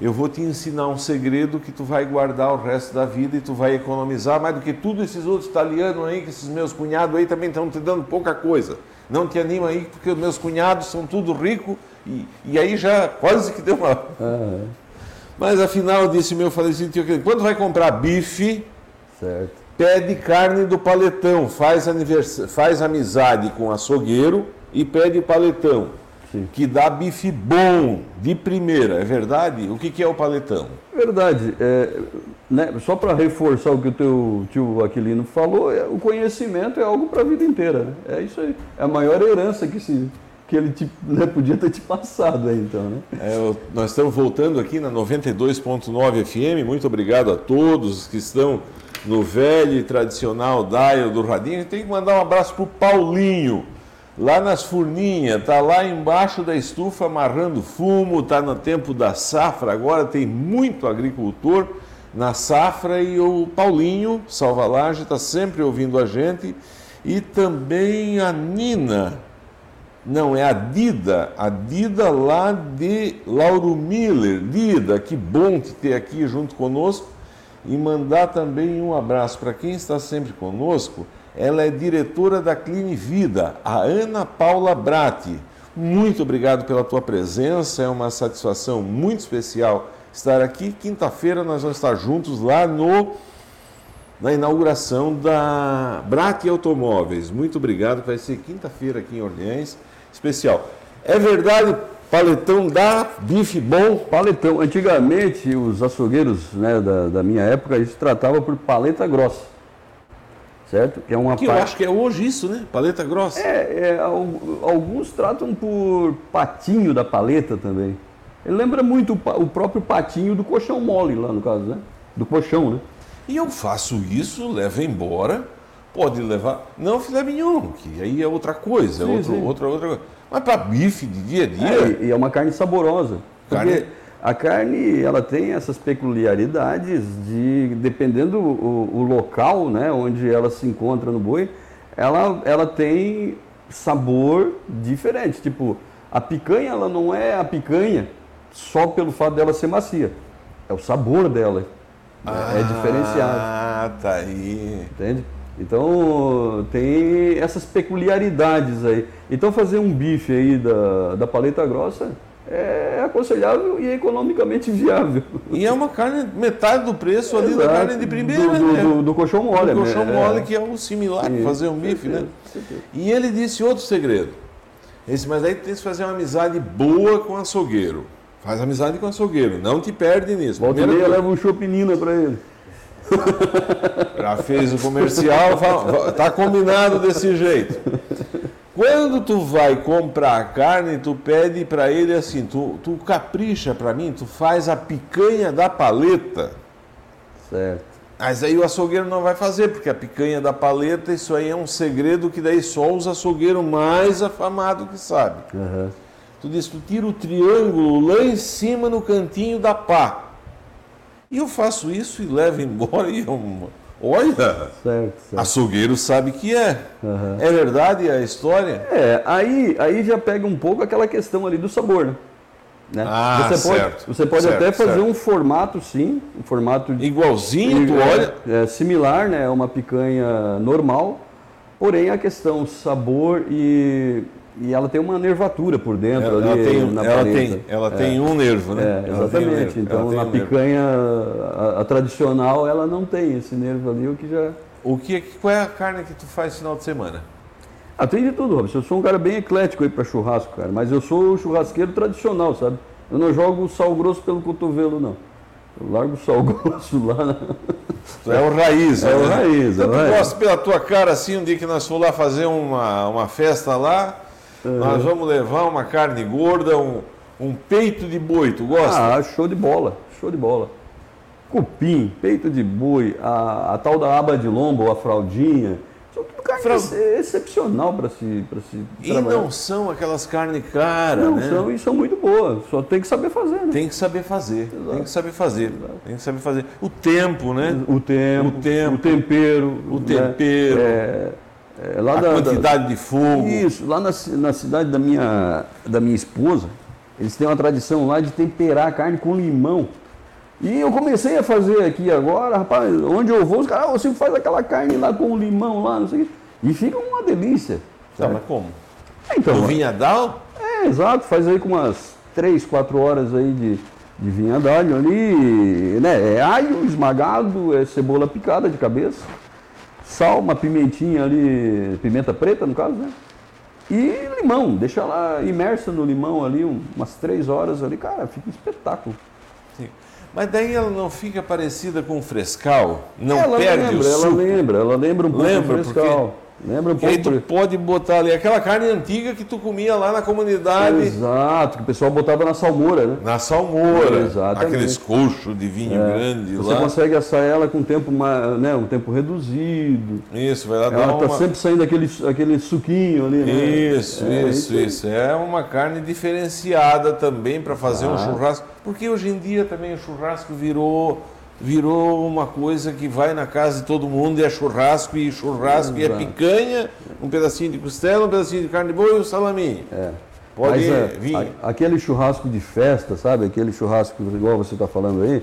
eu vou te ensinar um segredo que tu vai guardar o resto da vida e tu vai economizar mais do que tudo esses outros italianos aí, que esses meus cunhados aí também estão te dando pouca coisa. Não te anima aí, porque os meus cunhados são tudo rico e, e aí já quase que deu uma. Uhum. Mas afinal, disse meu falecido tio, quando vai comprar bife, certo. pede carne do paletão, faz, anivers... faz amizade com açougueiro e pede paletão. Sim. que dá bife bom, de primeira, é verdade? O que, que é o paletão? Verdade. É, né, só para reforçar o que o teu tio Aquilino falou, é, o conhecimento é algo para a vida inteira. Né? É isso aí. É a maior herança que, se, que ele te, né, podia ter te passado aí, então. Né? É, nós estamos voltando aqui na 92.9 FM. Muito obrigado a todos que estão no velho e tradicional dial do Radinho. Tem que mandar um abraço para o Paulinho lá nas furninhas, tá lá embaixo da estufa amarrando fumo, tá no tempo da safra, agora tem muito agricultor na safra e o Paulinho Salvalage está sempre ouvindo a gente. E também a Nina, não, é a Dida, a Dida lá de Lauro Miller. Dida, que bom te ter aqui junto conosco. E mandar também um abraço para quem está sempre conosco, ela é diretora da Cline Vida, a Ana Paula Bratti. Muito obrigado pela tua presença, é uma satisfação muito especial estar aqui. Quinta-feira nós vamos estar juntos lá no na inauguração da Bratti Automóveis. Muito obrigado, vai ser quinta-feira aqui em Orleans, especial. É verdade, paletão dá bife bom? Paletão. Antigamente, os açougueiros né, da, da minha época, eles tratavam por paleta grossa certo? Que é uma que parte... eu acho que é hoje isso, né? Paleta grossa. É, é, alguns tratam por patinho da paleta também. Ele lembra muito o próprio patinho do colchão mole lá no caso, né? Do colchão, né? E eu faço isso, levo embora, pode levar, não filé mignon, que aí é outra coisa, é sim, outro, sim. outra outra coisa. Mas para bife de dia a dia. É, e é uma carne saborosa. Carne... A carne ela tem essas peculiaridades de dependendo o, o, local, né, onde ela se encontra no boi, ela, ela tem sabor diferente. Tipo, a picanha ela não é a picanha só pelo fato dela ser macia, é o sabor dela. Ah, é diferenciado. Ah, tá aí. Entende? Então tem essas peculiaridades aí. Então fazer um bife aí da, da paleta grossa é aconselhável e economicamente viável. E é uma carne, metade do preço ali Exato. da carne de primeira, do, do, né? do, do colchão mole. Do colchão é, mole, que é o similar para fazer um bife, né? E ele disse outro segredo. Esse, mas aí tu tem que fazer uma amizade boa com o açougueiro. Faz amizade com o açougueiro, não te perde nisso. Volta e meia leva um chopinina para ele. Já fez o comercial, tá combinado desse jeito. Quando tu vai comprar a carne, tu pede para ele assim, tu, tu capricha para mim, tu faz a picanha da paleta. Certo. Mas aí o açougueiro não vai fazer, porque a picanha da paleta, isso aí é um segredo que daí só os açougueiros mais afamados que sabem. Uhum. Tu diz, tu tira o triângulo lá em cima no cantinho da pá. E eu faço isso e levo embora e eu Olha, certo, certo. açougueiro sabe que é. Uhum. É verdade a história? É, aí, aí já pega um pouco aquela questão ali do sabor, né? né? Ah, você pode, certo, você pode certo, até fazer certo. um formato, sim, um formato igualzinho, tu olha, é, similar, né? É uma picanha normal, porém a questão sabor e e ela tem uma nervatura por dentro ela, ali tem, na ela tem, ela é. tem um nervo, né? É, exatamente. Um então na um picanha a, a, tradicional ela não tem esse nervo ali, o que já. O que qual é a carne que tu faz final de semana? Ah, tem de tudo, Robson. Eu sou um cara bem eclético aí para churrasco, cara. Mas eu sou o churrasqueiro tradicional, sabe? Eu não jogo sal grosso pelo cotovelo, não. Eu largo o sal grosso lá. Na... É o raiz, É né? o raiz. Então, é tu gosta pela tua cara assim, um dia que nós fomos lá fazer uma, uma festa lá, Uhum. Nós vamos levar uma carne gorda, um, um peito de boi, tu gosta? Ah, show de bola, show de bola. Cupim, peito de boi, a, a tal da aba de lombo, a fraldinha. São tudo carne Fra... excepcional para se, pra se E trabalhar. não são aquelas carnes caras, não, né? Não são e são muito boas, só tem que saber fazer, né? Tem que saber fazer, Exato. tem que saber fazer, Exato. tem que saber fazer. O tempo, né? O tempo, o, tempo, o tempero. O tempero. Né? É é, lá a da, quantidade da, de fogo. Isso, lá na, na cidade da minha, da minha esposa, Eles têm uma tradição lá de temperar a carne com limão. E eu comecei a fazer aqui agora, rapaz, onde eu vou, os caras, ah, você faz aquela carne lá com limão lá, não sei o quê. E fica uma delícia. Tá, mas como? Então, No vinhadal? é, exato, faz aí com umas 3, 4 horas aí de, de vinha d'alho ali, né? É alho esmagado, é cebola picada de cabeça, sal, uma pimentinha ali, pimenta preta no caso, né? E limão, deixa ela imersa no limão ali um- umas 3 horas ali, cara, fica um espetáculo. Sim. Mas daí ela não fica parecida com o frescal? Não ela perde lembra, o ela suco? lembra, ela lembra um pouco Lembra, do frescal. Lembra um E aí pouco. tu pode botar ali aquela carne antiga que tu comia lá na comunidade, Exato, que o pessoal botava na salmoura, né? na salmoura, Exatamente. aqueles colchos de vinho grande Você lá. consegue assar ela com um tempo, né, um tempo reduzido. Isso, vai lá dar Ela está uma... sempre saindo aquele, aquele suquinho ali, né? Isso, É, isso, isso. É uma carne diferenciada também para fazer um Ah. churrasco. Porque hoje em dia também o churrasco virou virou uma coisa que vai na casa de todo mundo e é churrasco e churrasco e é Exato. picanha, um pedacinho de costela, um pedacinho de carne de boi e um salaminho. É. Pode Mas, é, vir. a- aquele churrasco de festa, sabe? Aquele churrasco igual você está falando aí,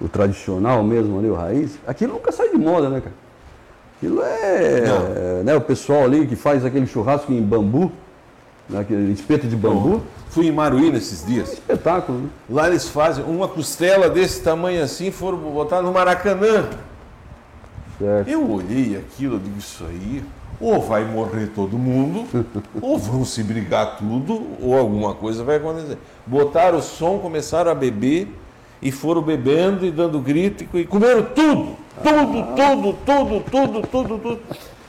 o tradicional mesmo ali, o raiz, aquilo nunca sai de moda, né, cara? Aquilo é, Não. né, o pessoal ali que faz aquele churrasco em bambu, né, aquele espeto de bambu, Fui em Maruí nesses dias. espetáculo, né? Lá eles fazem uma costela desse tamanho assim, foram botar no Maracanã. Certo. Eu olhei aquilo, eu digo, isso aí, ou vai morrer todo mundo, ou vão se brigar tudo, ou alguma coisa vai acontecer. Botaram o som, começaram a beber, e foram bebendo e dando grito, e comeram tudo, tudo, tudo, tudo, tudo, tudo, tudo.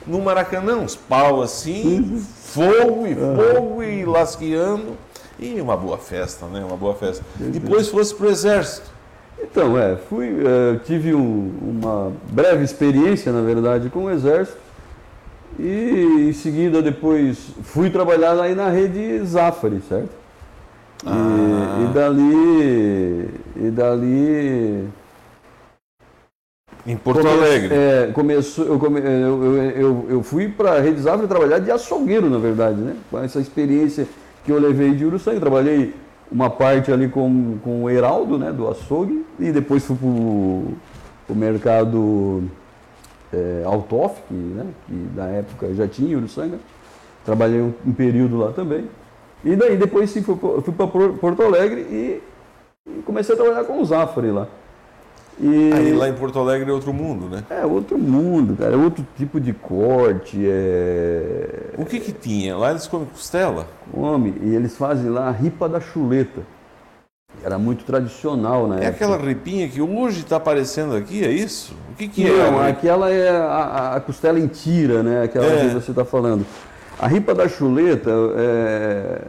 No Maracanã, uns pau assim, fogo e fogo e lasqueando. E uma boa festa, né? Uma boa festa. Depois fosse pro exército. Então, é, fui, é, tive um- uma breve experiência, na verdade, com o Exército e em seguida depois fui trabalhar aí na rede Zafari, certo? E, Ah. e dali, e dali Em Porto come- Alegre. é, começou, eu, come- eu, eu, eu, eu fui para a rede Zafari trabalhar de açougueiro, na verdade, né? Com essa experiência que eu levei de Uruçanga, trabalhei uma parte ali com, com o Heraldo, né, do açougue, e depois fui para o mercado é, Altoff, que, né, que na época já tinha Uruçanga, trabalhei um, um período lá também. E daí depois sim fui, fui para Porto Alegre e, e comecei a trabalhar com o Zafari lá. E, Aí lá em Porto Alegre é outro mundo, né? é outro mundo, cara, é outro tipo de corte, é O que que tinha? Lá eles comem costela? come, e eles fazem lá a ripa da chuleta. Era muito tradicional na É época. aquela ripinha que hoje está aparecendo aqui, é isso? O que que Não, é? aquela é a, a- a costela em tira, né? Aquela É. que você está falando. A ripa da chuleta, é,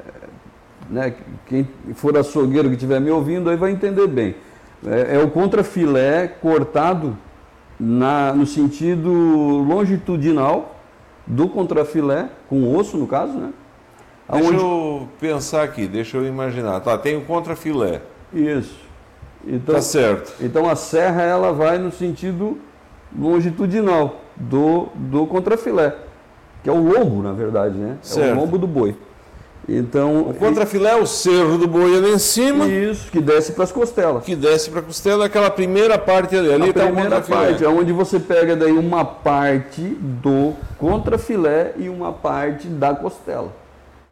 né? quem for açougueiro que estiver me ouvindo aí vai entender bem. É, é o contrafilé cortado na, no sentido longitudinal do contrafilé, com osso no caso, né? Deixa Aonde- eu pensar aqui, deixa eu imaginar. Tá, tem o contrafilé. Isso. Então, Tá certo. Então a serra ela vai no sentido longitudinal do, do contrafilé, que é o lombo, na verdade, né? É Certo. o lombo do boi. Então, O contrafilé é o cerro do boi ali em cima, isso que desce para as costelas. que desce para a costela, aquela primeira parte ali. Ali a está o contrafilé. parte é onde você pega daí uma parte do contrafilé e uma parte da costela.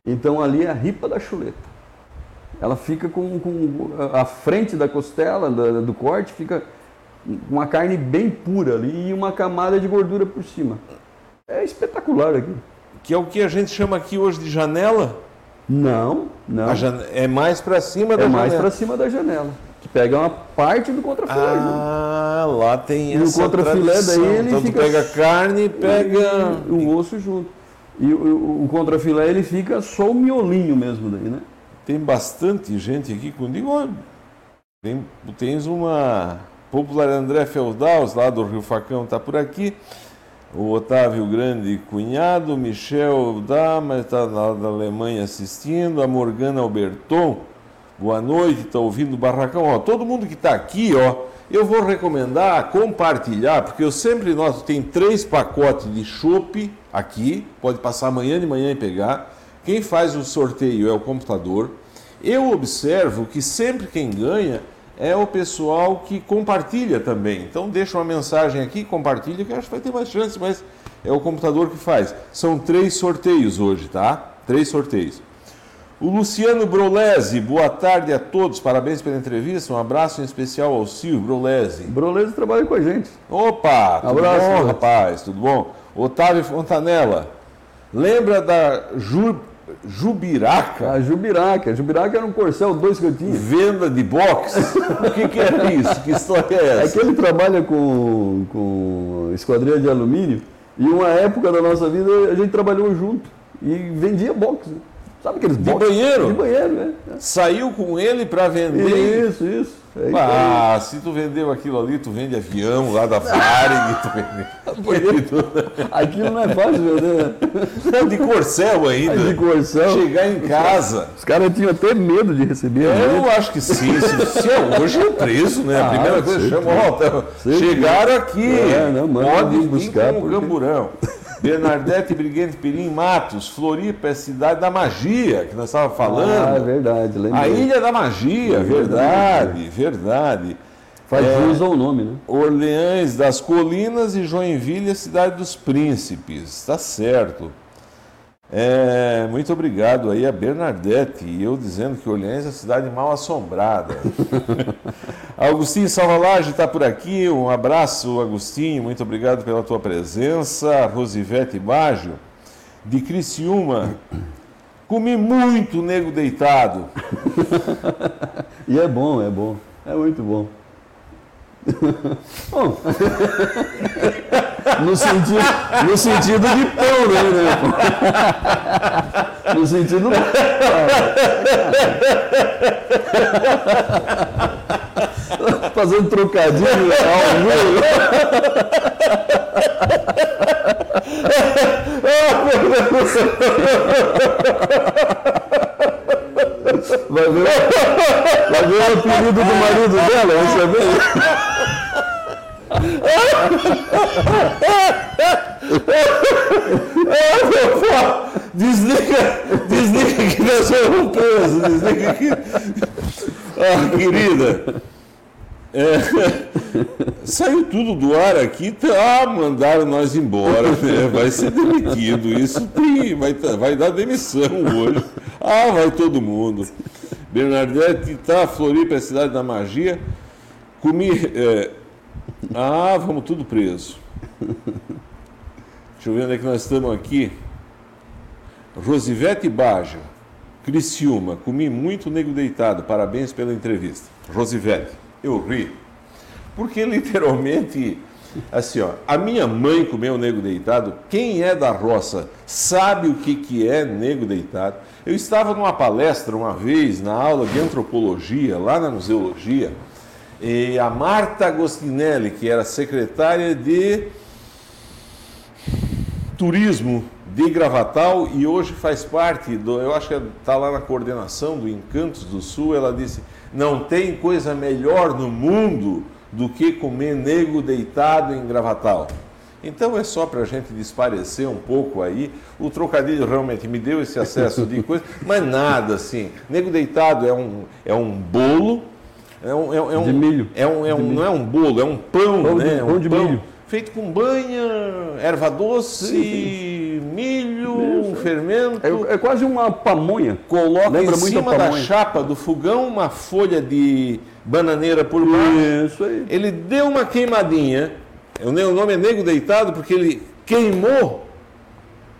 Então ali é a ripa da chuleta. Ela fica com, com a frente da costela, da- do corte, fica com uma carne bem pura ali e uma camada de gordura por cima. É espetacular aqui. Que é o que a gente chama aqui hoje de janela. Não, não. Jan- É mais para cima da É mais janela. para cima da janela. Que pega uma parte do contrafilé. Ah, lá tem E o essa contrafilé tradição. daí ele então fica- pega carne e pega... E o osso junto. E o, o, o contrafilé ele fica só o miolinho mesmo daí, né? Tem bastante gente aqui comigo. Olha, Tem, tens uma popular André Feldaus, lá do Rio Facão, está por aqui. O Otávio Grande Cunhado, Michel Dama está lá da Alemanha assistindo, a Morgana Alberton, boa noite, está ouvindo o Barracão. Ó, todo mundo que está aqui, ó, eu vou recomendar compartilhar, porque eu sempre noto, tem três pacotes de chopp aqui, pode passar amanhã de manhã e pegar. Quem faz o sorteio é o computador. Eu observo que sempre quem ganha é o pessoal que compartilha também. Então deixa uma mensagem aqui, compartilha, que acho que vai ter mais chance, mas é o computador que faz. São três sorteios hoje, tá? Três sorteios. O Luciano Brolese, boa tarde a todos, parabéns pela entrevista, um abraço em especial ao Silvio Brolese. Brolese trabalha com a gente. Opa, tudo abraço, bom, rapaz, tudo bom? Otávio Fontanella, lembra da Ju, Jubiraca? A Jubiraca, a Jubiraca era um corcel dois cantinhos. Venda de box? o que, que é isso? Que história é essa? É que ele trabalha com, com esquadrilha de alumínio e uma época da nossa vida a gente trabalhou junto e vendia box. Né? Sabe aqueles De banheiro? De banheiro, né? Saiu com ele para vender. Isso, isso. É ah, se tu vendeu aquilo ali, tu vende avião lá da Varig, tu vende. aquilo não é fácil vender. É de corcel ainda. É de corcel. Chegar em casa. Os caras tinham até medo de receber. É, eu acho que sim. Se, se é hoje é preço, né? A ah, primeira coisa chama, ó, chegaram aqui. É, não, mano, pode buscar. Com porque... camburão. Bernardete Briguente Pirim Matos, Floripa é cidade da magia, que nós estávamos falando. Ah, é verdade, lembrei. A Ilha da Magia, é verdade, verdade. Faz é, jus ao nome, né? Orleães das Colinas e Joinville, a cidade dos príncipes. Está certo. É, muito obrigado aí a Bernadette e eu dizendo que Orleans é cidade mal assombrada. Agostinho Salvalage está por aqui, um abraço Agostinho, muito obrigado pela tua presença. Rosivete Baggio, de Criciúma, comi muito nego deitado. e é bom, é bom, é muito bom. bom. No sentido, no sentido de pão, né? né? No sentido. Fazendo trocadilho ao vivo. Vai ver, vai ver o apelido do marido dela, vai saber. Desliga, desliga que nós somos presos, desliga aqui. Ah, querida. É, saiu tudo do ar aqui, tá, mandaram nós embora, né? vai ser demitido. Isso tem, vai, vai dar demissão hoje. Ah, vai todo mundo. Bernadette tá, Floripa é a cidade da magia. Comi. É, ah, vamos tudo preso. Deixa eu ver onde é que nós estamos aqui. Rosivete Baja, Criciúma, comi muito nego deitado, parabéns pela entrevista. Rosivete, eu ri. Porque literalmente, assim, ó, a minha mãe comeu nego deitado, quem é da roça sabe o que, que é nego deitado. Eu estava numa palestra uma vez, na aula de antropologia, lá na museologia, e a Marta Agostinelli, que era secretária de Turismo de Gravatal e hoje faz parte do, eu acho que está lá na coordenação do Encantos do Sul, ela disse: não tem coisa melhor no mundo do que comer nego deitado em Gravatal. Então é só para a gente desparecer um pouco aí. O trocadilho realmente me deu esse acesso de coisa, mas nada assim. Nego deitado é um, é um bolo é um, é, é um, de milho. É um, é um, não é um bolo, é um pão, pão né? De, pão um de pão milho. Feito com banha, erva doce, sim, sim. milho, Isso. fermento. É, é, quase uma pamonha. Coloca Lembra em cima da chapa do fogão uma folha de bananeira por baixo. Isso aí. Ele deu uma queimadinha. O nome é nego deitado porque ele queimou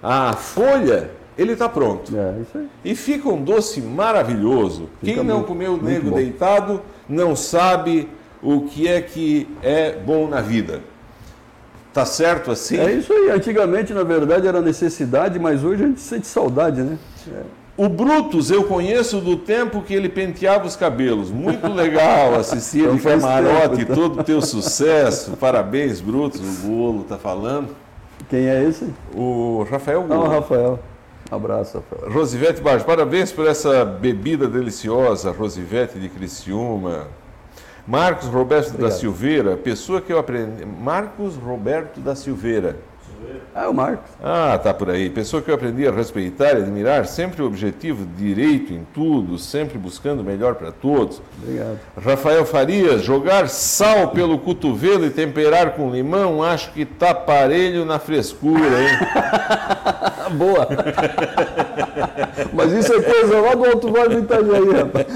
a folha ele está pronto. É, isso aí. E fica um doce maravilhoso. Fica Quem não muito, comeu nego deitado não sabe o que é que é bom na vida. Tá certo assim? É isso aí. Antigamente, na verdade, era necessidade, mas hoje a gente sente saudade, né? É. O Brutus eu conheço do tempo que ele penteava os cabelos. Muito legal assistir então, de camarote, então. todo o teu sucesso. Parabéns, Brutus. O bolo está falando. Quem é esse? O Rafael Golo. Ah, o Rafael. Abraço, Rafael. Rosivete Barros, parabéns por essa bebida deliciosa, Rosivete de Criciúma. Marcos Roberto Obrigado. da Silveira, pessoa que eu aprendi. Marcos Roberto da Silveira. Ah, é o Marcos. Ah, tá por aí. Pessoa que eu aprendi a respeitar e admirar, sempre o objetivo direito em tudo, sempre buscando o melhor para todos. Obrigado. Rafael Farias, jogar sal pelo cotovelo e temperar com limão, acho que tá parelho na frescura, hein? Boa. Mas isso é coisa lá do Alto Vale do Itajaí, rapaz.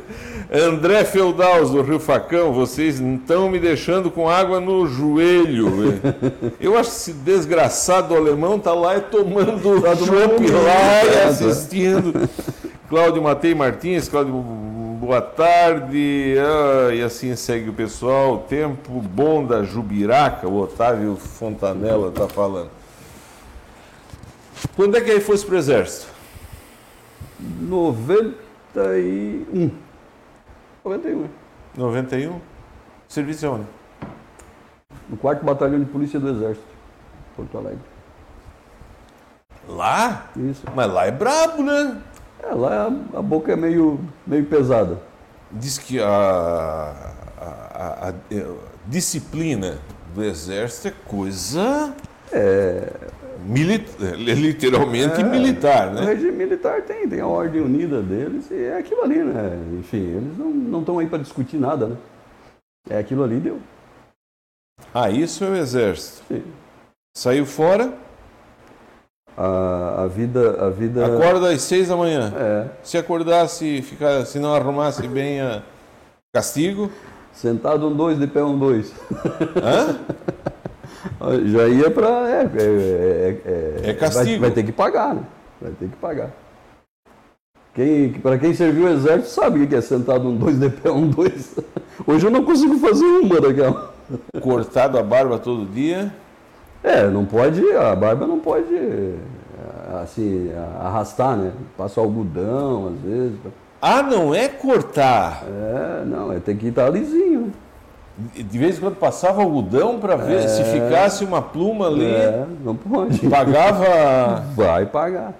André Feudals, do Rio Facão, vocês estão me deixando com água no joelho. Eu acho que esse desgraçado alemão tá lá e tomando Tá chopp um lá e vinho, assistindo. Cláudio Matei Martins, Cláudio, boa tarde. Ah, e assim segue o pessoal. Tempo bom da Jubiraca, o Otávio Fontanella tá falando. Quando é que ele fosse pro exército? 91. 91. 91? Serviço de onde? No 4 Batalhão de Polícia do Exército, Porto Alegre. Lá? Isso. Mas lá é brabo, né? É, lá a, boca é meio, meio pesada. Diz que a, a- a- a- a disciplina do exército é coisa. Mili- é literalmente militar, O né? regime militar tem, tem a ordem unida deles e é aquilo ali, né? Enfim, eles não estão aí para discutir nada, né? É aquilo ali, deu. Ah, isso é o exército. Sim. Saiu fora, A, a vida. A vida acorda às seis da manhã. É. Se acordasse e ficar, se não arrumasse bem a castigo, Sentado um dois, de pé um dois. hã? Já ia para. É, é, é, É castigo. Vai, vai ter que pagar, né? Vai ter que pagar. Quem, para quem serviu o exército sabe o que é sentado um dois, de pé um dois. Hoje eu não consigo fazer uma daquela. cortado a barba todo dia. É, não pode, a barba não pode, assim, arrastar, né? Passa algodão, às vezes. Ah, não é cortar. É, não, é tem que estar lisinho. De vez em quando passava algodão para ver se ficasse uma pluma ali. É, não pode. Pagava. Vai pagar.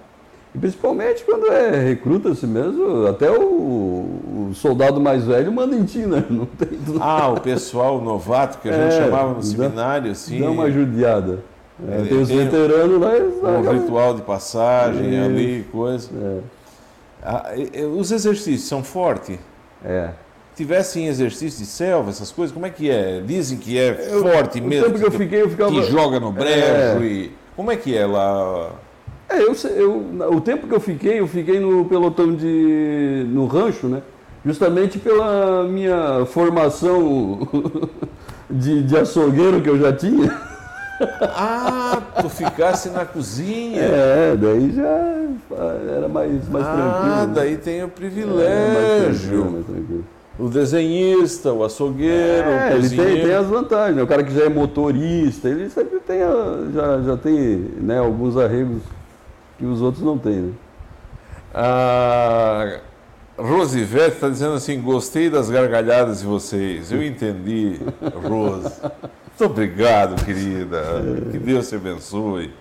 E principalmente quando é recruta-se mesmo, até o, o soldado mais velho manda em ti, né? Não tem Ah, o pessoal novato que a gente É, chamava no seminário, assim. dá uma judiada. É, Ele tem os veteranos lá, eles Um aquela- ritual de passagem Isso. ali, coisa. É, Ah, e- e os exercícios são fortes? é. Tivessem exercício de selva, essas coisas, como é que é? Dizem que é forte O mesmo. tempo que eu fiquei, eu ficava. que joga no brejo É. e. Como é que é lá? É, eu, eu, o tempo que eu fiquei, eu fiquei no pelotão de. no rancho, né? Justamente pela minha formação de, de açougueiro que eu já tinha. Ah, tu ficasse na cozinha. É, daí já era mais, mais ah, tranquilo. né? daí tem o É, mais privilégio. tranquilo, mais tranquilo. O desenhista, o açougueiro, É, o ele tem, tem as vantagens. né? O cara que já é motorista, ele sempre tem, a- já, já tem né, alguns arregos que os outros não têm. Né? A Rosivete está dizendo assim: gostei das gargalhadas de vocês. Eu entendi, Rose. Muito obrigado, querida. Que Deus te abençoe.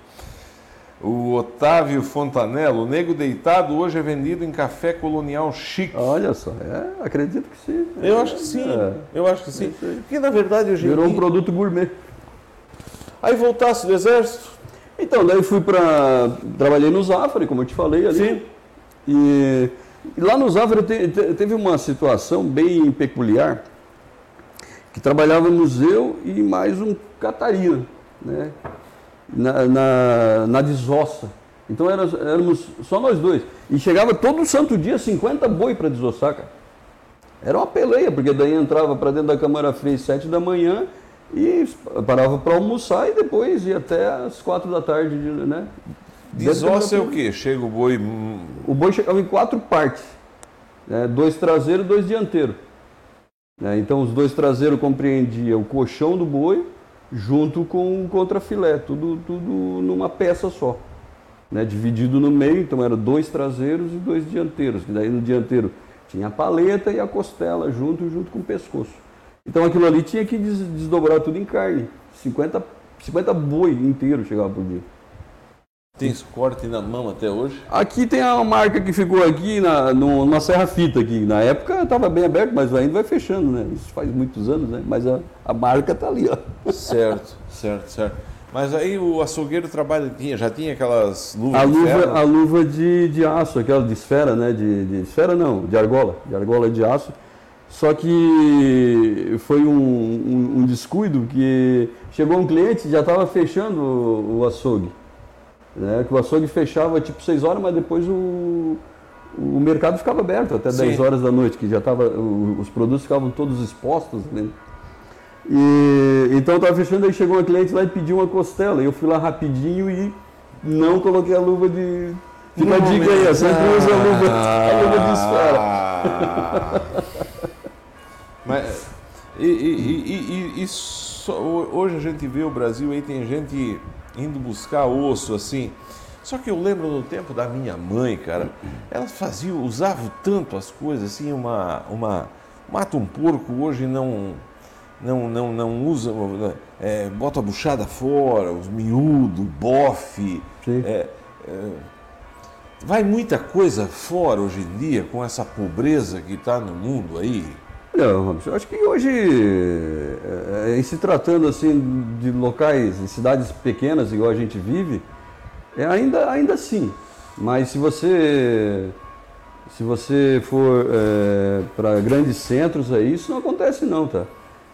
O Otávio Fontanello, o nego deitado hoje é vendido em café colonial chique. Olha só, é, acredito que sim. Eu acho que sim. É. Eu acho que sim. Porque na verdade hoje Virou um produto gourmet. Aí voltasse do exército. Então, daí fui para. Trabalhei no Zafari, como eu te falei ali. Sim. E, e lá no Zafari te- te- teve uma situação bem peculiar, que trabalhávamos eu e mais um Catarina, né? Na, na, na desossa. Então era- éramos só nós dois. E chegava todo santo dia 50 boi para desossar, cara. Era uma peleia, porque daí entrava para dentro da câmara fria às 7 da manhã e parava para almoçar e depois ia até às 4 da tarde, né? Desossa é o quê? Chega o boi. hum, o boi chegava em quatro partes, né? dois traseiros e dois dianteiros. né? Então os dois traseiros compreendiam o colchão do boi junto com o contrafilé, tudo, tudo numa peça só. né? Dividido no meio, então eram dois traseiros e dois dianteiros. Que daí no dianteiro tinha a paleta e a costela junto, junto com o pescoço. Então aquilo ali tinha que des- desdobrar tudo em carne. 50, 50 boi inteiro chegava por dia. Tem esse corte na mão até hoje? Aqui tem a marca que ficou aqui na, no, numa serra fita aqui. Na época estava bem aberto, mas ainda vai fechando, né? Isso faz muitos anos, né? Mas a, a marca está ali, ó. Certo, certo, certo. Mas aí o açougueiro trabalha, tinha, já tinha aquelas luvas A de luva, ferro? a luva de, de aço, aquela de esfera, né? De, de esfera não, de argola. De argola de aço. Só que foi um, um, um descuido que chegou um cliente já estava fechando o, o açougue. Né? Que o açougue fechava tipo 6 horas, mas depois o, o mercado ficava aberto até Sim. 10 horas da noite, que já tava, o- os produtos ficavam todos expostos. Né? E, então eu estava fechando, aí chegou uma cliente lá e pediu uma costela. Eu fui lá rapidinho e não coloquei a luva de. Fica a dica aí, sempre usa a luva, a luva de esfera. Mas, e, e- e- e- hoje a gente vê o Brasil aí, tem gente indo buscar osso assim. Só que eu lembro no tempo da minha mãe, cara, elas faziam, usavam tanto as coisas assim, uma, uma mata um porco hoje não não não não usa, é, bota a buchada fora, os miúdos, bofe, é, é, vai muita coisa fora hoje em dia com essa pobreza que está no mundo aí. Robson, eu acho que hoje, é, em se tratando assim de locais, em cidades pequenas, igual a gente vive, é ainda, ainda assim. Mas se você, se você for para grandes centros aí, isso não acontece não, tá?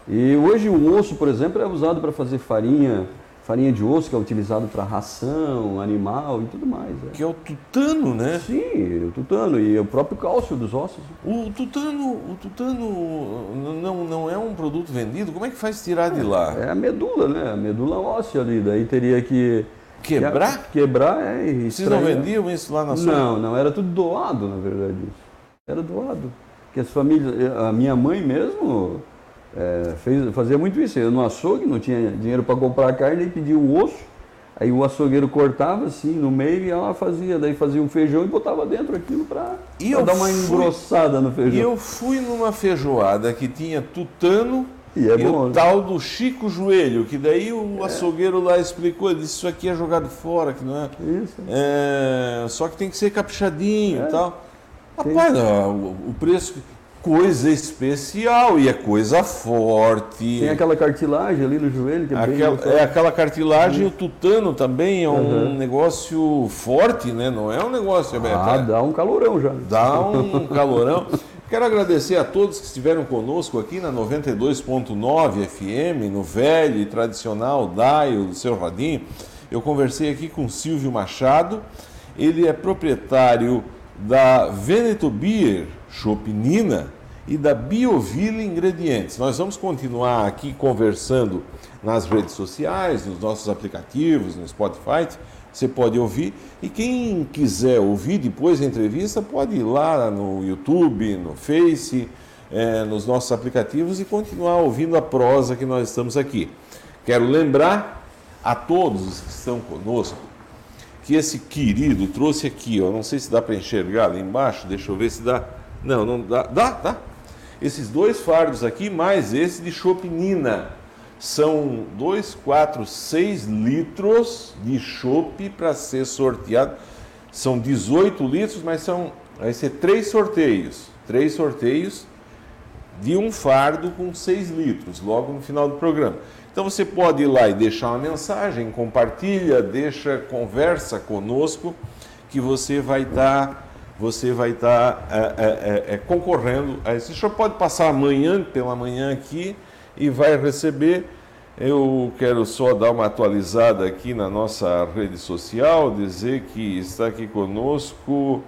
E hoje o osso, por exemplo, é usado para fazer farinha, farinha de osso, que é utilizado para ração, animal e tudo mais. é. Que é o tutano, né? Sim, o tutano e o próprio cálcio dos ossos. O tutano, o tutano não, não é um produto vendido. Como é que faz tirar de lá? É a medula, né? A medula óssea ali. Daí teria que. Quebrar? que- quebrar é. e Vocês não vendiam isso lá na sua? Não, não, era tudo doado, na verdade. Era doado. Porque as famílias. A minha mãe mesmo é, fez, fazia muito isso. Eu no açougue não tinha dinheiro para comprar carne e pedia o osso. Aí o açougueiro cortava assim no meio e ela fazia. Daí fazia um feijão e botava dentro aquilo para E dar uma fui- engrossada no E feijão. eu fui numa feijoada que tinha tutano E é e bom, o né? tal do Chico Joelho, que daí o açougueiro lá explicou, ele disse, isso aqui é jogado fora, que não é... Isso. É, só que tem que ser caprichadinho É. e tal. Rapaz, não, o preço, coisa especial e é coisa forte. Tem aquela cartilagem ali no joelho que é bem Aquela, gostosa. é aquela cartilagem, o tutano também é um Uhum. negócio forte, né? Não é um negócio Ah, aberto. dá um calorão já. Dá um calorão. Quero agradecer a todos que estiveram conosco aqui na 92.9 FM, no velho e tradicional dial do seu radinho. Eu conversei aqui com Silvio Machado, ele é proprietário da Veneto Beer Chopinina e da Bioville Ingredientes. Nós vamos continuar aqui conversando nas redes sociais, nos nossos aplicativos, no Spotify. Você pode ouvir. E quem quiser ouvir depois da entrevista, pode ir lá no YouTube, no Face, eh, nos nossos aplicativos e continuar ouvindo a prosa que nós estamos aqui. Quero lembrar a todos os que estão conosco que esse querido trouxe aqui, ó, não sei se dá para enxergar ali embaixo, deixa eu ver se dá. Não, não dá. Dá, dá. Esses dois fardos aqui, mais esse de chopinina. São 2, 4, 6 litros de chopp para ser sorteado. São 18 litros, mas são. Vai ser três sorteios. Três sorteios de um fardo com 6 litros, logo no final do programa. Então você pode ir lá e deixar uma mensagem, compartilha, deixa, conversa conosco, que você vai estar você vai estar é, é, é, é, concorrendo a esse show. Pode passar amanhã, pela manhã aqui, e vai receber. Eu quero só dar uma atualizada aqui na nossa rede social, dizer que está aqui conosco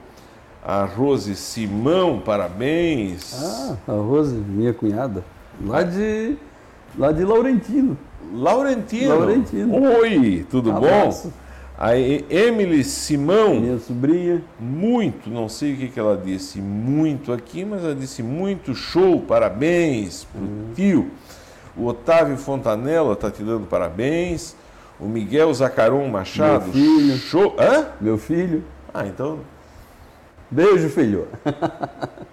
a Rose Simão, parabéns. Ah, a Rose, minha cunhada. Lá de, lá de Laurentino. Laurentino. Laurentino. Oi, tudo Abraço. bom? A Emily Simão, Minha sobrinha. muito, não sei o que, que ela disse, muito aqui, mas ela disse muito show, parabéns pro Uhum. tio. O Otávio Fontanella está te dando parabéns. O Miguel Zacaron Machado, Meu filho. show. Hã? Meu filho. Ah, então. Beijo, filho.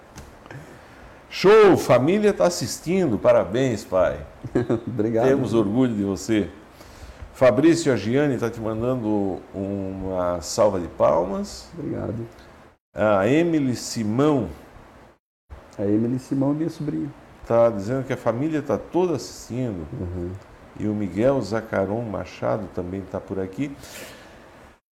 Show, família está assistindo, parabéns, pai. Obrigado. Temos orgulho de você. Fabrício Agiani está te mandando uma salva de palmas. Obrigado. A Emily Simão. A Emily Simão é minha sobrinha. Está dizendo que a família está toda assistindo. Uhum. E o Miguel Zacaron Machado também está por aqui.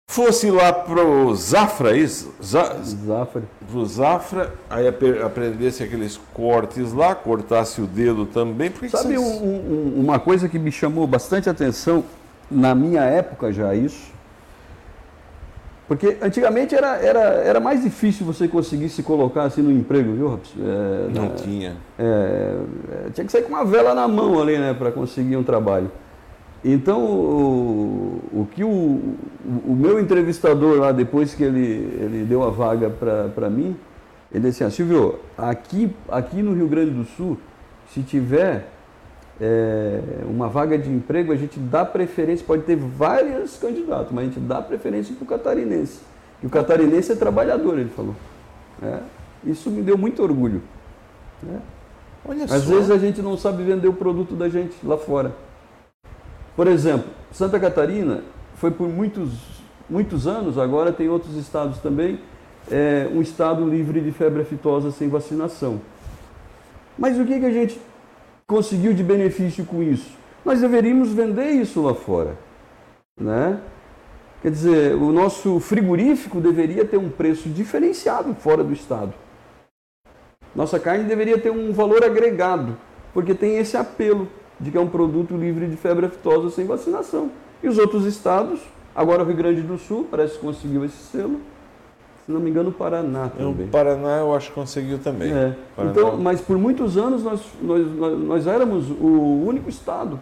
Fosse lá pro Zafra, isso? Za Zafra. Pro Zafra, aí aprendesse aqueles cortes lá, cortasse o dedo também. Sabe um, um, uma coisa que me chamou bastante atenção na minha época já isso? Porque antigamente era, era, era mais difícil você conseguir se colocar assim no emprego, viu? É, Não tinha. É, é, tinha que sair com uma vela na mão ali, né, para conseguir um trabalho. Então, o, o que o, o, meu entrevistador lá, depois que ele, ele deu a vaga para mim, ele disse assim, Silvio, aqui, aqui no Rio Grande do Sul, se tiver é, uma vaga de emprego, a gente dá preferência, pode ter vários candidatos, mas a gente dá preferência para o catarinense. E o catarinense é trabalhador, ele falou. É, isso me deu muito orgulho. Né? Às só. vezes a gente não sabe vender o produto da gente lá fora. Por exemplo, Santa Catarina foi por muitos, muitos anos, agora tem outros estados também, é, um estado livre de febre aftosa sem vacinação. Mas o que, que a gente conseguiu de benefício com isso? Nós deveríamos vender isso lá fora. Né? Quer dizer, o nosso frigorífico deveria ter um preço diferenciado fora do estado. Nossa carne deveria ter um valor agregado, porque tem esse apelo de que é um produto livre de febre aftosa sem vacinação. E os outros estados, agora o Rio Grande do Sul, parece que conseguiu esse selo, se não me engano, o Paraná também. O Paraná eu acho que conseguiu também. É. Então, mas por muitos anos nós, nós, nós éramos o único estado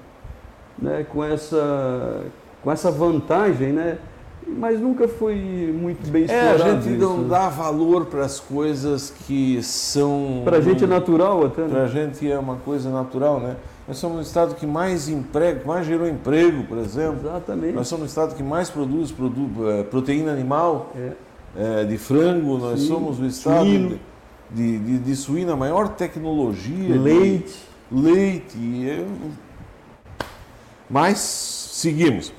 né, com, essa, com essa vantagem, né? mas nunca foi muito bem explorado. É, a gente não isso. dá valor para as coisas que são. Para a gente é natural até. Né? Para a gente é uma coisa natural, né? Nós somos o estado que mais emprego, mais gerou emprego, por exemplo. Exatamente. Nós somos o estado que mais produz produ eh, proteína animal. É é, de frango, nós Sim. somos o estado de, de, de, de, suína, maior tecnologia. Leite. De, leite. Mas seguimos.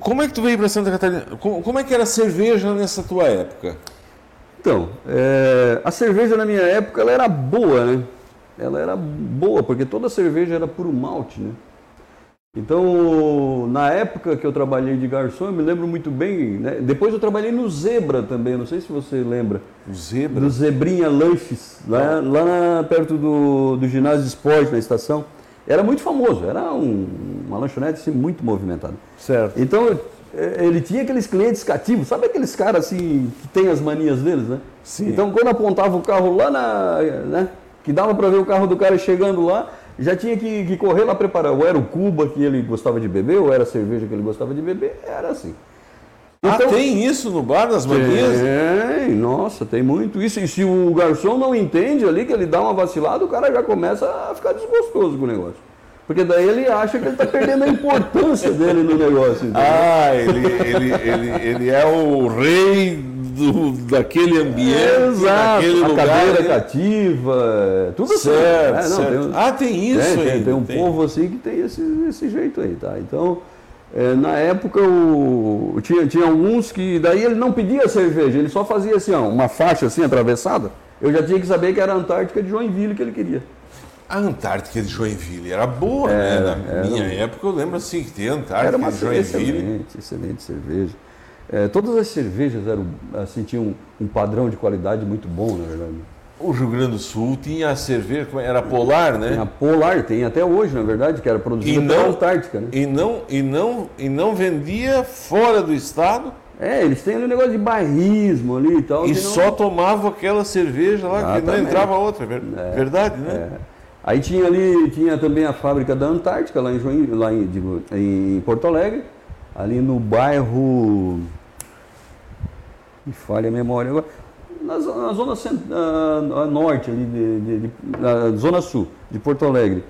Como é que tu veio para Santa Catarina? Como, como, é que era a cerveja nessa tua época? Então, é, a cerveja na minha época ela era boa, né? Ela era boa, porque toda cerveja era puro malte, né? Então, na época que eu trabalhei de garçom, eu me lembro muito bem. Né? Depois eu trabalhei no Zebra também, não sei se você lembra. O Zebra? No Zebrinha Lanches, lá, lá na, perto do, do ginásio de esporte, na estação. Era muito famoso, era um, uma lanchonete assim, muito movimentada. Certo. Então, é, ele tinha aqueles clientes cativos, sabe aqueles caras assim, que tem as manias deles, né? Sim. Então, quando apontava o carro lá na. Né, que dava para ver o carro do cara chegando lá, já tinha que, que, correr lá preparar. Ou era o Cuba que ele gostava de beber, ou era a cerveja que ele gostava de beber, era assim. Ah, então, ah, tem isso no bar das manias? Tem, nossa, tem muito isso. E se o garçom não entende ali que ele dá uma vacilada, o cara já começa a ficar desgostoso com o negócio. Porque daí ele acha que ele está perdendo a importância dele no negócio. Entendeu? Ah, ele, ele, ele, ele é o rei do, daquele ambiente, é, exato, daquele a lugar. cadeira cativa, tudo certo. Assim. Certo. É, não, tem, ah, tem isso tem, tem, tem um tem. povo assim que tem esse, esse jeito aí, tá? Então, é, na época o, tinha, tinha alguns que daí ele não pedia cerveja, ele só fazia assim, ó, uma faixa assim atravessada. Eu já tinha que saber que era a Antártica de Joinville que ele queria. A Antártica de Joinville era boa, né? Na minha época eu lembro assim que tem Antártica era uma de Joinville. Excelente, excelente cerveja. É, todas as cervejas eram, assim, tinham um padrão de qualidade muito bom, na verdade. O Rio Grande do Sul tinha a cerveja, é, era polar, né? Tinha polar, tem até hoje, na verdade, que era produzida pela Antártica, né? E não, e, não, e não vendia fora do estado? É, eles têm ali um negócio de bairrismo ali e tal. E só não... tomavam aquela cerveja lá, Exatamente. que não entrava outra, é, verdade, né? É. Aí tinha ali, tinha também a fábrica da Antártica, lá em, Join, lá em, digo, em Porto Alegre, ali no bairro me falha a memória agora, na, na zona cent, uh, norte, ali de, de, de, na zona sul, de Porto Alegre.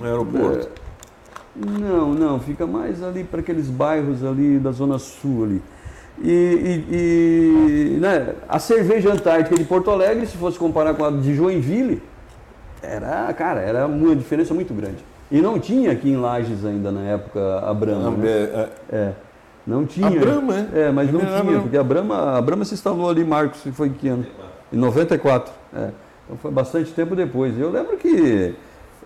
No aeroporto? É, não, não, fica mais ali para aqueles bairros ali da zona sul ali. E, e, e né, a cerveja antártica de Porto Alegre, se fosse comparar com a de Joinville, era, cara, era uma diferença muito grande. E não tinha aqui em Lages ainda na época a Brahma. Né? É, É. Não tinha. A Brahma, é? É, mas não tinha, Brahma. porque a Brahma, a Brahma se instalou ali, Marcos, foi que ano? Em 94. É. Então foi bastante tempo depois. Eu lembro que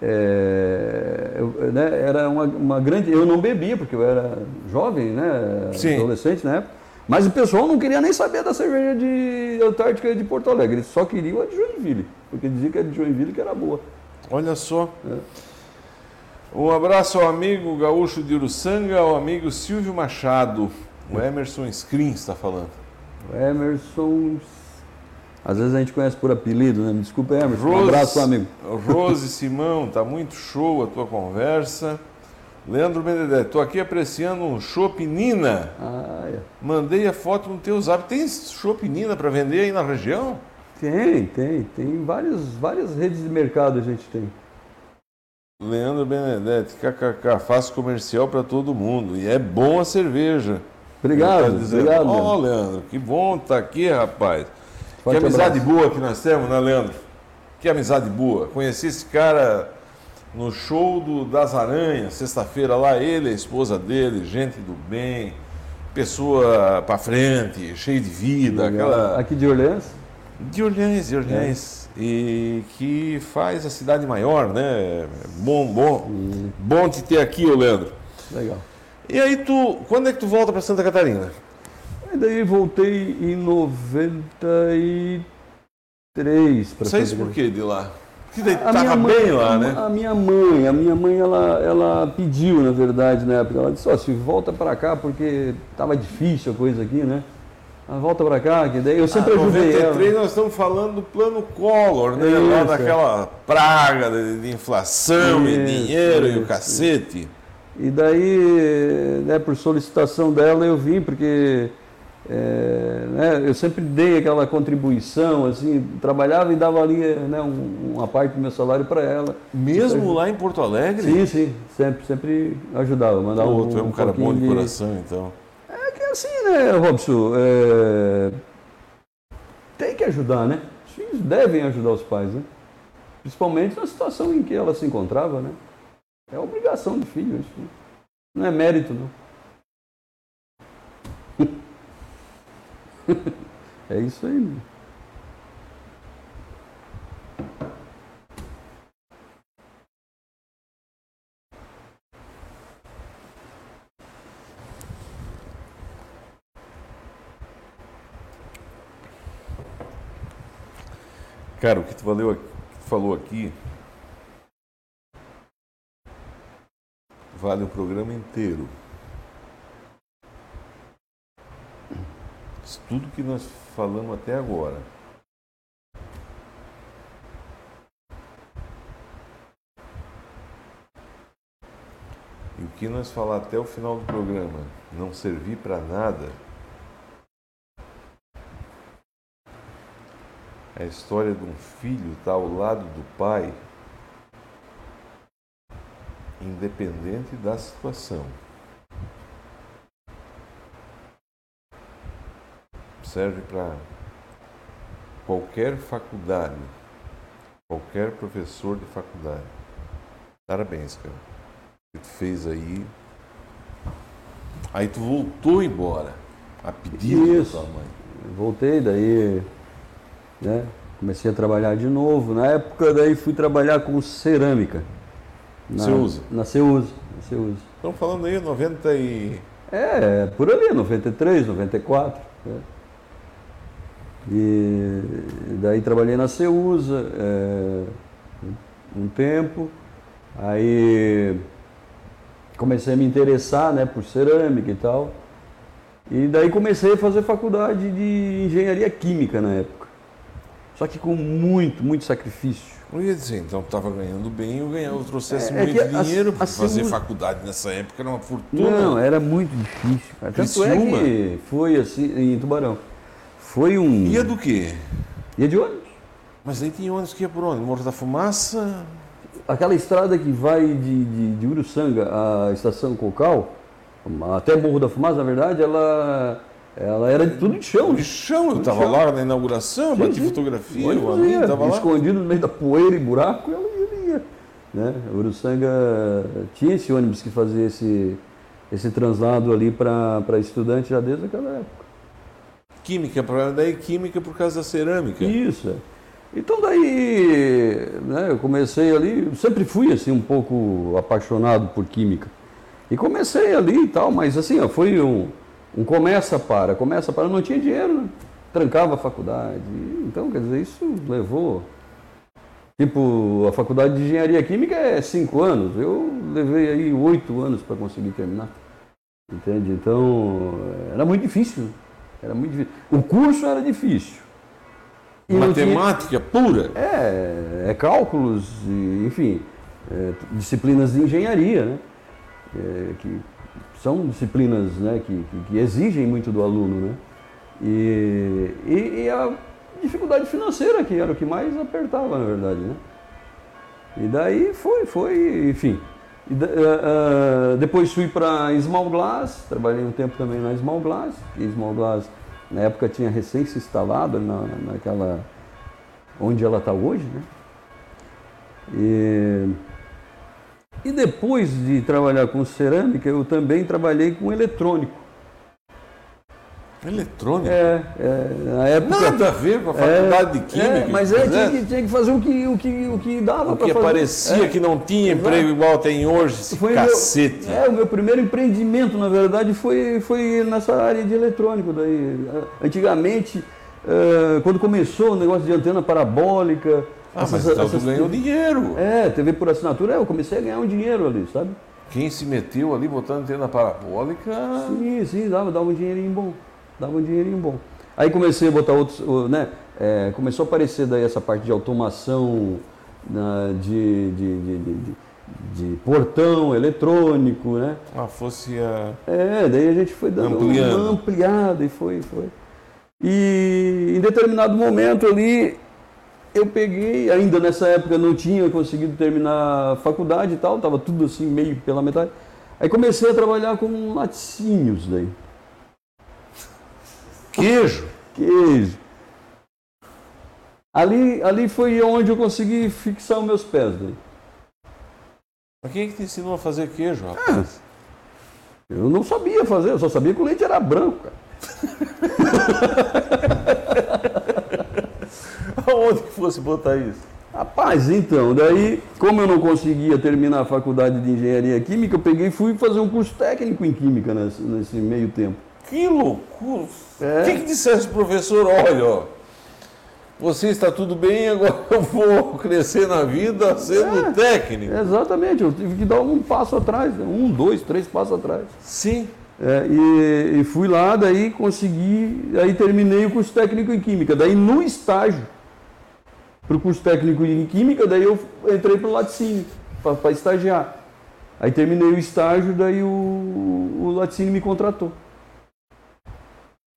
é, eu, né, era uma, uma grande. Eu não bebia, porque eu era jovem, né? Sim. Adolescente na época. Mas o pessoal não queria nem saber da cerveja de Antártica de Porto Alegre. Eles só queriam a de Joinville. Porque dizia que a de Joinville que era boa. Olha só. É. Um abraço ao amigo gaúcho de Uruçanga, ao amigo Silvio Machado. O Emerson Screen está falando. O Emerson. Às vezes a gente conhece por apelido, né? Me desculpa, Emerson. Um Rose- abraço, amigo. Rose Simão, tá muito show a tua conversa. Leandro Benedetti, tô aqui apreciando um chopp Nina. Ah, é. Mandei a foto no teu zap. Tem chopp Nina para vender aí na região? Tem, tem. Tem vários, várias redes de mercado a gente tem. Leandro Benedetti, kkk, faço comercial para todo mundo. E é bom a cerveja. Obrigado, tá dizendo, obrigado. Ó, Leandro. Leandro, que bom tá aqui, rapaz. Forte que amizade abraço. boa que nós temos, né, Leandro? Que amizade boa. Conheci esse cara no show do, das Aranhas, sexta-feira lá, ele, a esposa dele, gente do bem, pessoa pra frente, cheia de vida, aquela. Aqui de Orleans? De Orleans, de Orleans. E que faz a cidade maior, né? Bom, bom, bom te ter aqui, ô Leandro. Legal. E aí tu, quando é que tu volta para Santa Catarina? E daí voltei em 93 para Saísse por quê de lá? Porque daí tava mãe, bem lá, a- né? A minha mãe, a minha mãe, ela, ela pediu, na verdade, na época. Ela disse, ó, Silvio, volta para cá porque tava difícil a coisa aqui, né? Ah, volta para cá, que daí eu sempre Ah, ajudei 93 ela. nós estamos falando do plano Collor, né? Lá Isso, daquela praga de, de inflação e Isso, dinheiro e o isso, cacete. E daí, né, por solicitação dela, eu vim, porque é, né, eu sempre dei aquela contribuição, assim, trabalhava e dava ali né, um- uma parte do meu salário para ela. Mesmo lá em Porto Alegre? Sim, sim, sempre, sempre ajudava, mandava Pô, um, tu é um cara bom de coração, então. É assim, né, Robson, é, tem que ajudar, né? Os filhos devem ajudar os pais, né? Principalmente na situação em que ela se encontrava, né? É obrigação do filho, isso não é mérito, não. é isso aí, né? Cara, o que tu, valeu, que tu falou aqui vale o programa inteiro. Isso tudo que nós falamos até agora. E o que nós falar até o final do programa não servir para nada, a história de um filho estar ao lado do pai, independente da situação. Serve para qualquer faculdade, qualquer professor de faculdade. Parabéns, cara. O que tu fez aí. Aí tu voltou embora, a pedido da Isso. tua mãe. Voltei, daí né, comecei a trabalhar de novo. Na época, daí fui trabalhar com cerâmica. Na, Ceusa. Na Ceusa. Na Ceusa. Estamos falando aí 90 e... É, por ali, 93, 94. né? E daí trabalhei na Ceusa é, um tempo. Aí comecei a me interessar né, por cerâmica e tal. E daí comecei a fazer faculdade de engenharia química na época. Só que com muito, muito sacrifício. Eu ia dizer, então estava ganhando bem, eu ganhava, eu trouxesse É- é muito dinheiro, porque fazer faculdade nessa época era uma fortuna. Não, era muito difícil. Cara. Tanto é que foi assim, em Tubarão. Foi um. Ia do quê? Ia de ônibus. Mas aí tinha ônibus que ia por onde? Morro da Fumaça? Aquela estrada que vai de, de, de Uruçanga à estação Cocal, até Morro da Fumaça, na verdade, ela, ela era de tudo de chão. De chão, eu estava lá na inauguração, Sim, bati sim. fotografia, O o ônibus amigo ia, estava lá. escondido no meio da poeira e buraco, ela ia. ia. Né? Uruçanga tinha esse ônibus que fazia esse, esse translado ali para estudante já desde aquela época. Química, daí química por causa da cerâmica. Isso, é. Então daí, né, eu comecei ali, sempre fui assim um pouco apaixonado por química. E comecei ali e tal, mas assim, ó, foi um, um começa para, começa para, não tinha dinheiro, né? trancava a faculdade. Então, quer dizer, isso levou. Tipo, a faculdade de engenharia química é cinco anos, eu levei aí oito anos para conseguir terminar. Entende? Então, era muito difícil. Era muito difícil. O curso era difícil. E Matemática tinha... pura? É, é cálculos, enfim, é, disciplinas de engenharia, né? É, que são disciplinas né, que, que, exigem muito do aluno, né? E, e, e, a dificuldade financeira que era o que mais apertava, na verdade, né? E daí foi, foi, enfim. E, uh, depois fui para Small Glass, trabalhei um tempo também na Small Glass, que Small Glass na época tinha recém se instalado na, naquela onde ela está hoje, né? E, e depois de trabalhar com cerâmica, eu também trabalhei com eletrônico. Eletrônico? É, é, na época. Nada a ver com a faculdade é, de Química. É, mas é, tinha, que, tinha que fazer o que, o que, o que dava para fazer. parecia é. que não tinha emprego Exato. igual tem hoje, esse foi cacete. Meu, é, o meu primeiro empreendimento, na verdade, foi, foi nessa área de eletrônico. Daí. Antigamente, quando começou o negócio de antena parabólica. Ah, essas, mas então essas, tu ganhou dinheiro. É, TV por assinatura, eu comecei a ganhar um dinheiro ali, sabe? Quem se meteu ali botando antena parabólica. Sim, sim, dava, dava um dinheirinho bom dava um dinheirinho bom. Aí comecei a botar outros, né? É, começou a aparecer daí essa parte de automação, né, de, de, de, de, de portão eletrônico, né? Ah, fosse a... É, daí a gente foi dando Ampliando. uma ampliada e foi, foi. E em determinado momento ali, eu peguei, ainda nessa época não tinha conseguido terminar a faculdade e tal, estava tudo assim meio pela metade. Aí comecei a trabalhar com laticínios daí. Queijo? Queijo. Ali, ali foi onde eu consegui fixar os meus pés. Daí. Mas quem é que te ensinou a fazer queijo, rapaz? É, eu não sabia fazer, eu só sabia que o leite era branco, cara. Aonde que fosse botar isso? Rapaz, então, daí, como eu não conseguia terminar a faculdade de engenharia química, eu peguei e fui fazer um curso técnico em química nesse, nesse meio tempo. Que loucura! É. O que, que dissesse o professor? Olha, ó, você está tudo bem, agora eu vou crescer na vida sendo é, técnico. Exatamente, eu tive que dar um passo atrás, um, dois, três passos atrás. Sim. É, e, e, fui lá, daí consegui, aí terminei o curso técnico em Química. Daí no estágio, para o curso técnico em Química, daí eu entrei para o laticínio, para estagiar. Aí terminei o estágio, daí o, o laticínio me contratou.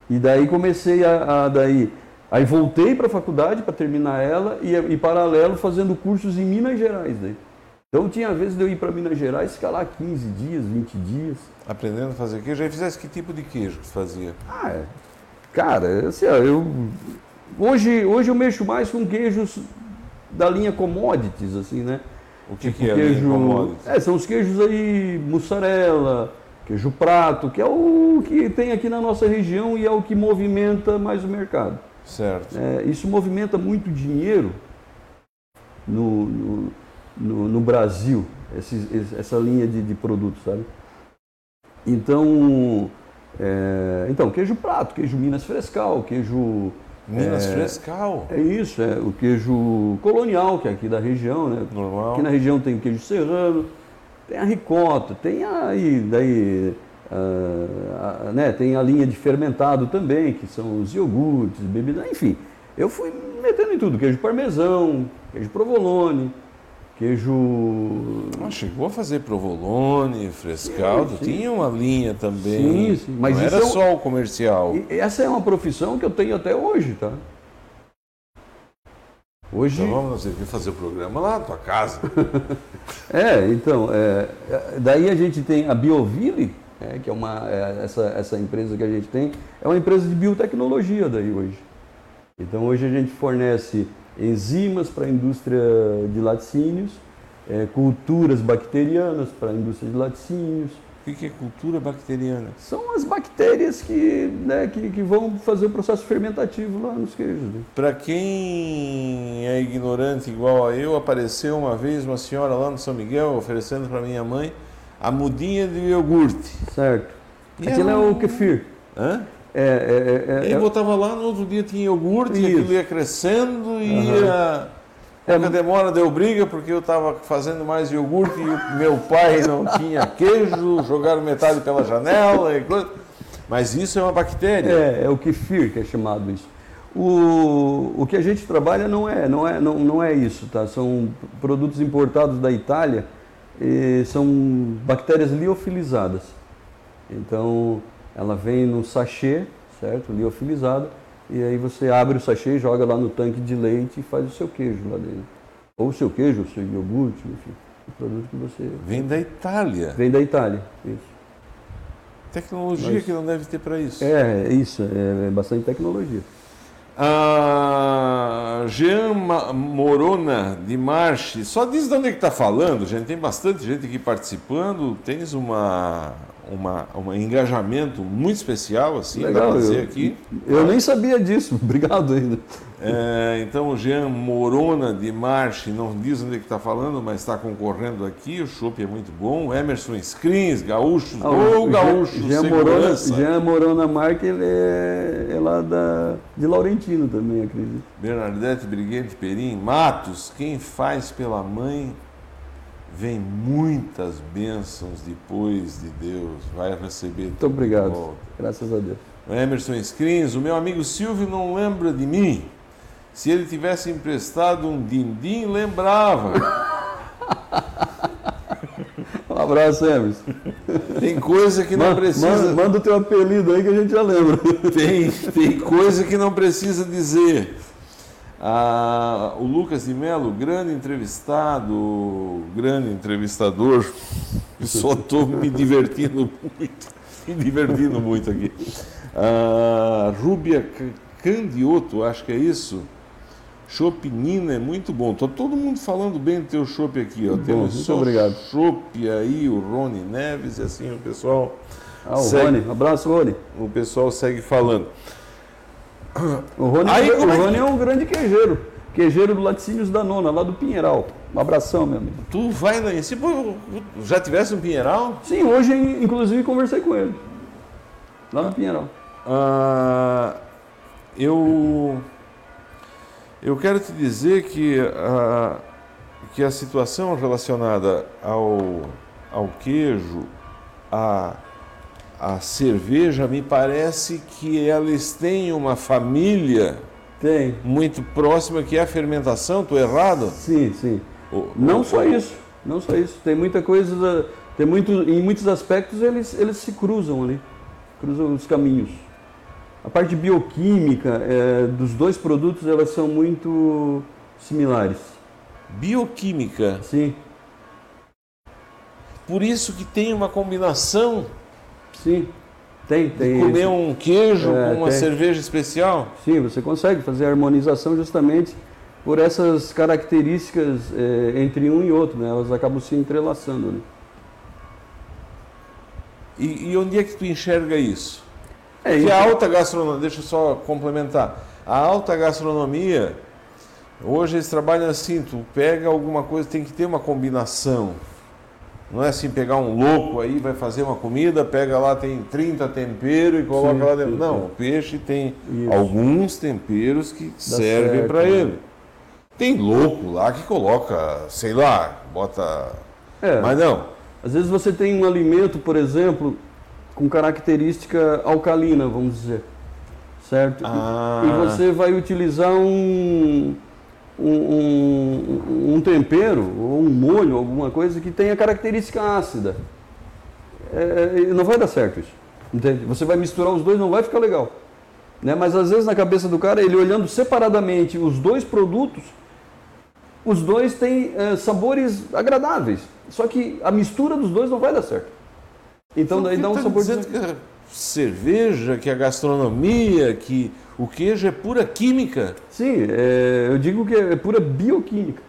E daí comecei a, a daí, aí voltei para a faculdade para terminar ela e, e paralelo fazendo cursos em Minas Gerais daí. Então tinha vezes de eu ir para Minas Gerais, ficar lá 15 dias, 20 dias. Aprendendo a fazer queijo. Aí fizesse que tipo de queijo que você fazia? Ah, é. cara, assim, ó, eu hoje, hoje eu mexo mais com queijos da linha commodities, assim, né? O que, tipo que é queijo, linha commodities? É, são os queijos aí, mussarela, queijo prato, que é o que tem aqui na nossa região e é o que movimenta mais o mercado. Certo. É, isso movimenta muito dinheiro no, no, no, no Brasil, esse, essa linha de, de produtos, sabe? Então, é, então, queijo prato, queijo Minas Frescal, queijo... Minas é, Frescal? É isso, é o queijo colonial, que é aqui da região, né? Normal. Aqui na região tem o queijo serrano, tem a ricota, tem aí, daí, uh, a, né, tem a linha de fermentado também, que são os iogurtes, bebidas, enfim. Eu fui metendo em tudo, queijo parmesão, queijo provolone, queijo... Ah, chegou a fazer provolone, frescaldo, sim, tinha uma linha também. Sim, sim. Mas Não era é só o comercial. Essa é uma profissão que eu tenho até hoje, tá? Hoje... Então vamos fazer o programa lá na tua casa. é, então, é, daí a gente tem a Bioville, é, que é uma, é, essa, essa empresa que a gente tem, é uma empresa de biotecnologia daí hoje. Então hoje a gente fornece enzimas para a indústria de laticínios é, culturas bacterianas para a indústria de laticínios. O que é cultura bacteriana? São as bactérias que, né, que, que, vão fazer o processo fermentativo lá nos queijos. Né? Para quem é ignorante igual a eu, apareceu uma vez uma senhora lá no São Miguel oferecendo para minha mãe a mudinha de iogurte. Certo. E Aquilo é o kefir. Hã? É, é, é, é, eu botava lá, no outro dia tinha iogurte, e aquilo ia crescendo e uhum. ia. É, a demora deu briga porque eu estava fazendo mais iogurte e o meu pai não tinha queijo, jogaram metade pela janela e coisa. Mas isso é uma bactéria. É, é o kefir que é chamado isso. O, o que a gente trabalha não é, não é, não, não é isso, tá? São produtos importados da Itália e são bactérias liofilizadas. Então, ela vem no sachê, certo? Liofilizada. E aí você abre o sachê, joga lá no tanque de leite e faz o seu queijo lá dentro. Ou o seu queijo, o seu iogurte, enfim. O produto que você. Vem da Itália. Vem da Itália, isso. Tecnologia Mas, que não deve ter para isso. É, é isso, é, é bastante tecnologia. A Jean Morona de Marche, só diz de onde é que está falando, gente. Tem bastante gente aqui participando. Tens uma, uma, um engajamento muito especial, assim, Legal, eu, aqui. Eu nem sabia disso, obrigado ainda. É, então, o Jean Morona de Marche, não diz onde é que está falando, mas está concorrendo aqui, o chopp é muito bom. Emerson Screens, gaúcho, ah, ou gaúcho, Jean Morona, Jean Morona Marque, ele é, é lá da, de Laurentino também, acredito. Bernadette Briguente Perim, Matos, quem faz pela mãe vem muitas bênçãos depois de Deus, vai receber. Muito obrigado, graças a Deus. Emerson Screens, o meu amigo Silvio não lembra de mim. Se ele tivesse emprestado um din-din, lembrava. um abraço, Emerson. Tem coisa que não manda, precisa. Manda, manda o teu apelido aí que a gente já lembra. Tem, tem coisa que não precisa dizer. Ah, o Lucas de Mello, grande entrevistado, grande entrevistador, só estou me divertindo muito, me divertindo muito aqui. Ah, Rúbia Candioto, acho que é isso. Chopp Nina é muito bom. Tô todo mundo falando bem do teu chopp aqui, ó. Temos muito obrigado. Chopp aí, o Rony Neves e assim o pessoal. Ah, o segue, Rony. Abraço, Rony. O pessoal segue falando. O Rony, Aí, o é Rony é, é, um grande queijeiro. Queijeiro do Laticínios da Nona, lá do Pinheiral. Um abração, meu amigo. Tu vai em cima. Já tivesse um Pinheiral? Sim, hoje inclusive conversei com ele. Lá no Pinheiral. Ah, eu. Eu quero te dizer que a, que a situação relacionada ao, ao queijo, a a cerveja, me parece que elas têm uma família Tem. muito próxima que é a fermentação, estou errado? Sim, sim. O, não o, só isso, não só isso. Tem muita coisa, tem muito, em muitos aspectos eles, eles se cruzam ali, cruzam os caminhos. A parte bioquímica é, dos dois produtos, elas são muito similares. Bioquímica? Sim. Por isso que tem uma combinação Sim, tem. tem comer um queijo é, com uma tem. cerveja especial? Sim, você consegue fazer a harmonização justamente por essas características é, entre um e outro, né? elas acabam se entrelaçando. Né? E, e, onde é que tu enxerga isso? É, que a alta gastronomia, deixa eu só complementar, a alta gastronomia, hoje eles trabalham assim, tu pega alguma coisa, tem que ter uma combinação. Não é assim pegar um louco aí, vai fazer uma comida, pega lá, tem 30 temperos e coloca sim, lá dentro. Sim, Não, sim. o peixe tem Isso. alguns temperos que Dá servem para né? ele. Tem louco lá que coloca, sei lá, bota. É, Mas não. Às vezes você tem um alimento, por exemplo, com característica alcalina, vamos dizer. Certo? Ah. E você vai utilizar um um, um, um, tempero ou um molho, alguma coisa que tenha característica ácida. É, é, não vai dar certo isso. Entende? Você vai misturar os dois, não vai ficar legal. Né? Mas às vezes na cabeça do cara, ele olhando separadamente os dois produtos, os dois têm é, sabores agradáveis. Só que a mistura dos dois não vai dar certo. Então daí dá um tá sabor. Dizendo que a cerveja, que a gastronomia, que o queijo é pura química. Sim, é, eu digo que é pura bioquímica.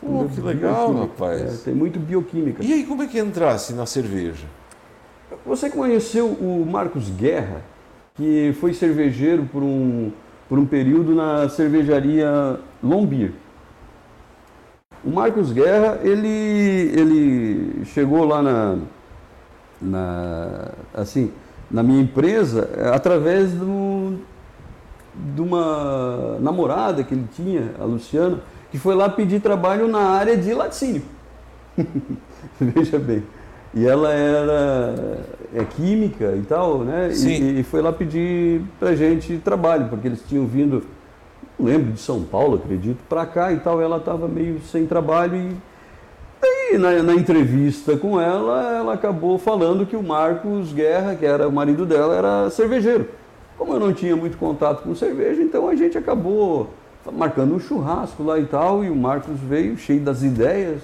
Pô, que legal, Bioquímica. rapaz. É, tem muito bioquímica. E aí, como é que entrasse na cerveja? Você conheceu o Marcos Guerra, que foi cervejeiro por um, por um período na cervejaria Lombir. O Marcos Guerra, ele, ele chegou lá na, na, assim, na minha empresa eh, através do, de uma namorada que ele tinha, a Luciana, que foi lá pedir trabalho na área de laticínio. Veja bem. E ela era é, química e tal, né? E, e foi lá pedir pra gente trabalho, porque eles tinham vindo, não lembro, de São Paulo, acredito, pra cá e tal. E ela estava meio sem trabalho e Aí, na, na entrevista com ela, ela acabou falando que o Marcos Guerra, que era o marido dela, era cervejeiro. Como eu não tinha muito contato com cerveja, então a gente acabou marcando um churrasco lá e tal, e o Marcos veio cheio das ideias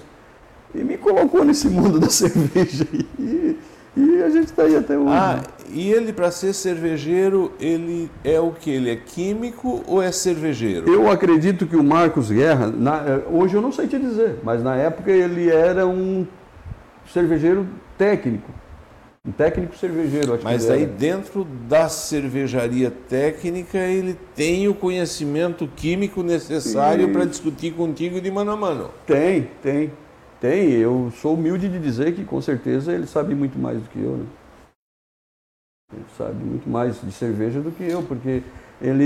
e me colocou nesse mundo da cerveja. E, e a gente está aí até hoje. Ah, e ele, para ser cervejeiro, ele é o que? Ele é químico ou é cervejeiro? Eu acredito que o Marcos Guerra, na- eh, hoje eu não sei te dizer, mas na época ele era um cervejeiro técnico. Um técnico cervejeiro, acho Mas aí dentro da cervejaria técnica ele tem o conhecimento químico necessário para discutir contigo de mano a mano. Tem, tem. Tem. Eu sou humilde de dizer que com certeza ele sabe muito mais do que eu, né? Ele sabe muito mais de cerveja do que eu, porque ele,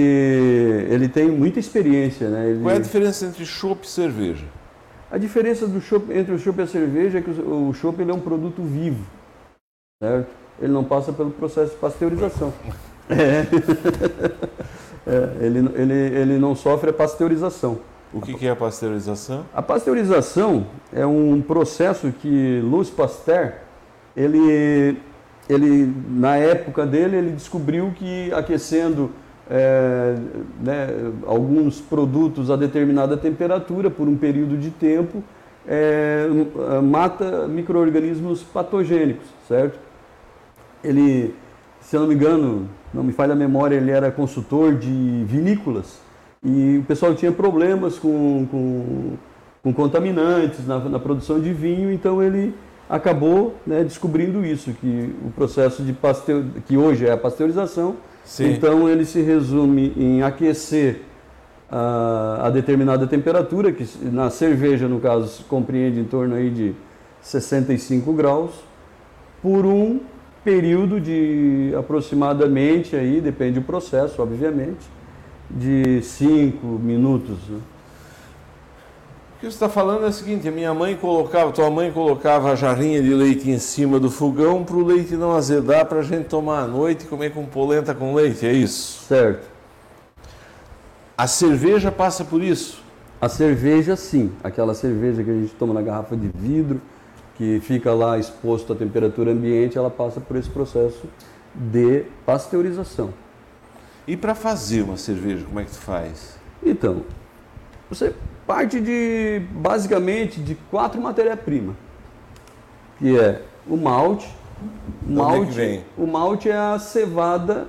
ele tem muita experiência, né? Ele- Qual é a diferença entre chopp e cerveja? A diferença do chopp- entre o chopp e a cerveja é que o chopp ele é um produto vivo, certo? Ele não passa pelo processo de pasteurização. É. É, ele, ele, ele não sofre a pasteurização. O que, que é a pasteurização? A pasteurização é um processo que Louis Pasteur, ele, ele na época dele, ele descobriu que aquecendo é, né, alguns produtos a determinada temperatura por um período de tempo é, mata micro-organismos patogênicos, certo? Ele, se eu não me engano, não me falha a memória, ele era consultor de vinícolas e o pessoal tinha problemas com, com, com contaminantes na, na produção de vinho, então ele acabou né, descobrindo isso, que o processo de pasteur, que hoje é a pasteurização, Sim. então ele se resume em aquecer a, a determinada temperatura, que na cerveja, no caso, compreende em torno aí de 65 graus, por um período de aproximadamente, aí, depende do processo, obviamente, de 5 minutos. né? O que você está falando é o seguinte, a minha mãe colocava, tua mãe colocava a jarrinha de leite em cima do fogão para o leite não azedar para a gente tomar à noite e comer com polenta com leite, é isso? Certo. A cerveja passa por isso? A cerveja, sim. Aquela cerveja que a gente toma na garrafa de vidro, que fica lá exposto à temperatura ambiente, ela passa por esse processo de pasteurização. E para fazer uma cerveja, como é que tu faz? Então, você parte de basicamente de quatro matérias-primas, que é o malte. O De onde é malte, vem? o malte é a cevada,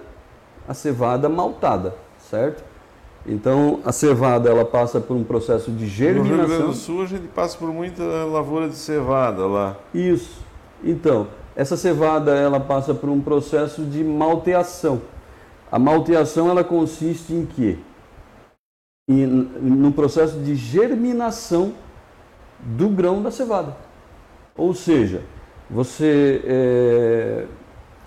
a cevada maltada, certo? Então, a cevada ela passa por um processo de No Rio Grande germinação. do Sul a gente passa por muita lavoura de cevada lá. Isso. Então, essa cevada ela passa por um processo de malteação. A malteação ela consiste em quê? Em, no processo de germinação do grão da cevada. Ou seja, você é,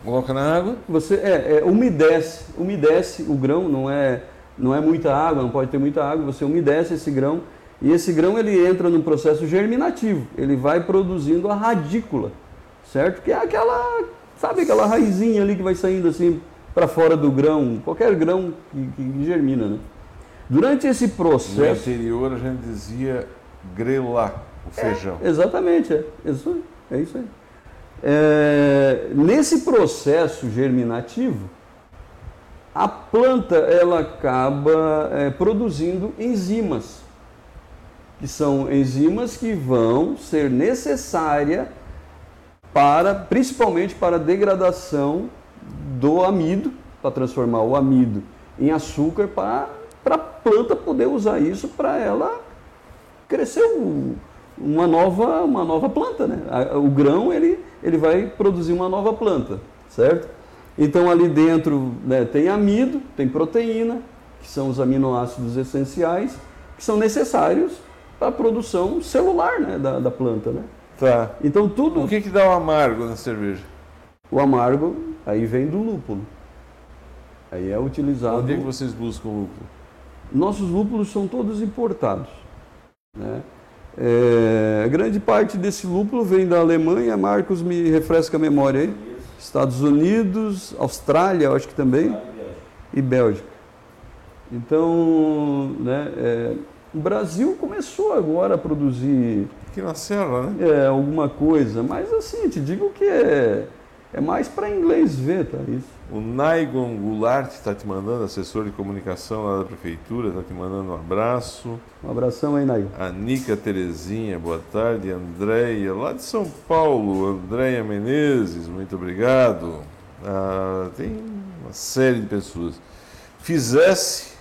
Coloca na água? você é, é, umedece, umedece o grão, não é, não é muita água, não pode ter muita água, você umedece esse grão e esse grão ele entra num processo germinativo, ele vai produzindo a radícula, certo? Que é aquela, sabe aquela raizinha ali que vai saindo assim para fora do grão, qualquer grão que, que germina, né? Durante esse No processo, interior a gente dizia grelar o feijão. Exatamente, é isso, é isso aí. É, nesse processo germinativo, a planta ela acaba é, produzindo enzimas, que são enzimas que vão ser necessárias para, principalmente para a degradação do amido, para transformar o amido em açúcar, para para a planta poder usar isso para ela cresceu uma nova, uma nova planta, né? O grão ele, ele vai produzir uma nova planta, certo? Então ali dentro né, tem amido, tem proteína, que são os aminoácidos essenciais, que são necessários para a produção celular né, da, da planta, né? Tá. Então tudo. O que, que dá o amargo na cerveja? O amargo aí vem do lúpulo. Aí é utilizado. Onde é que vocês buscam lúpulo? Nossos lúpulos são todos importados. Né? É, grande parte desse lúpulo vem da Alemanha, Marcos me refresca a memória aí. Estados Unidos, Austrália, acho que também, e Bélgica. Então, né, é, o Brasil começou agora a produzir. Aqui na Serra, né? É, alguma coisa, mas assim, te digo que é, é mais para inglês ver, tá? Isso. O Naigon Goulart está te mandando, assessor de comunicação lá da prefeitura, está te mandando um abraço. Um abração aí, Naigon. A Nica Terezinha, boa tarde. Andréia, lá de São Paulo, Andréia Menezes, muito obrigado. Ah, tem uma série de pessoas. Fizesse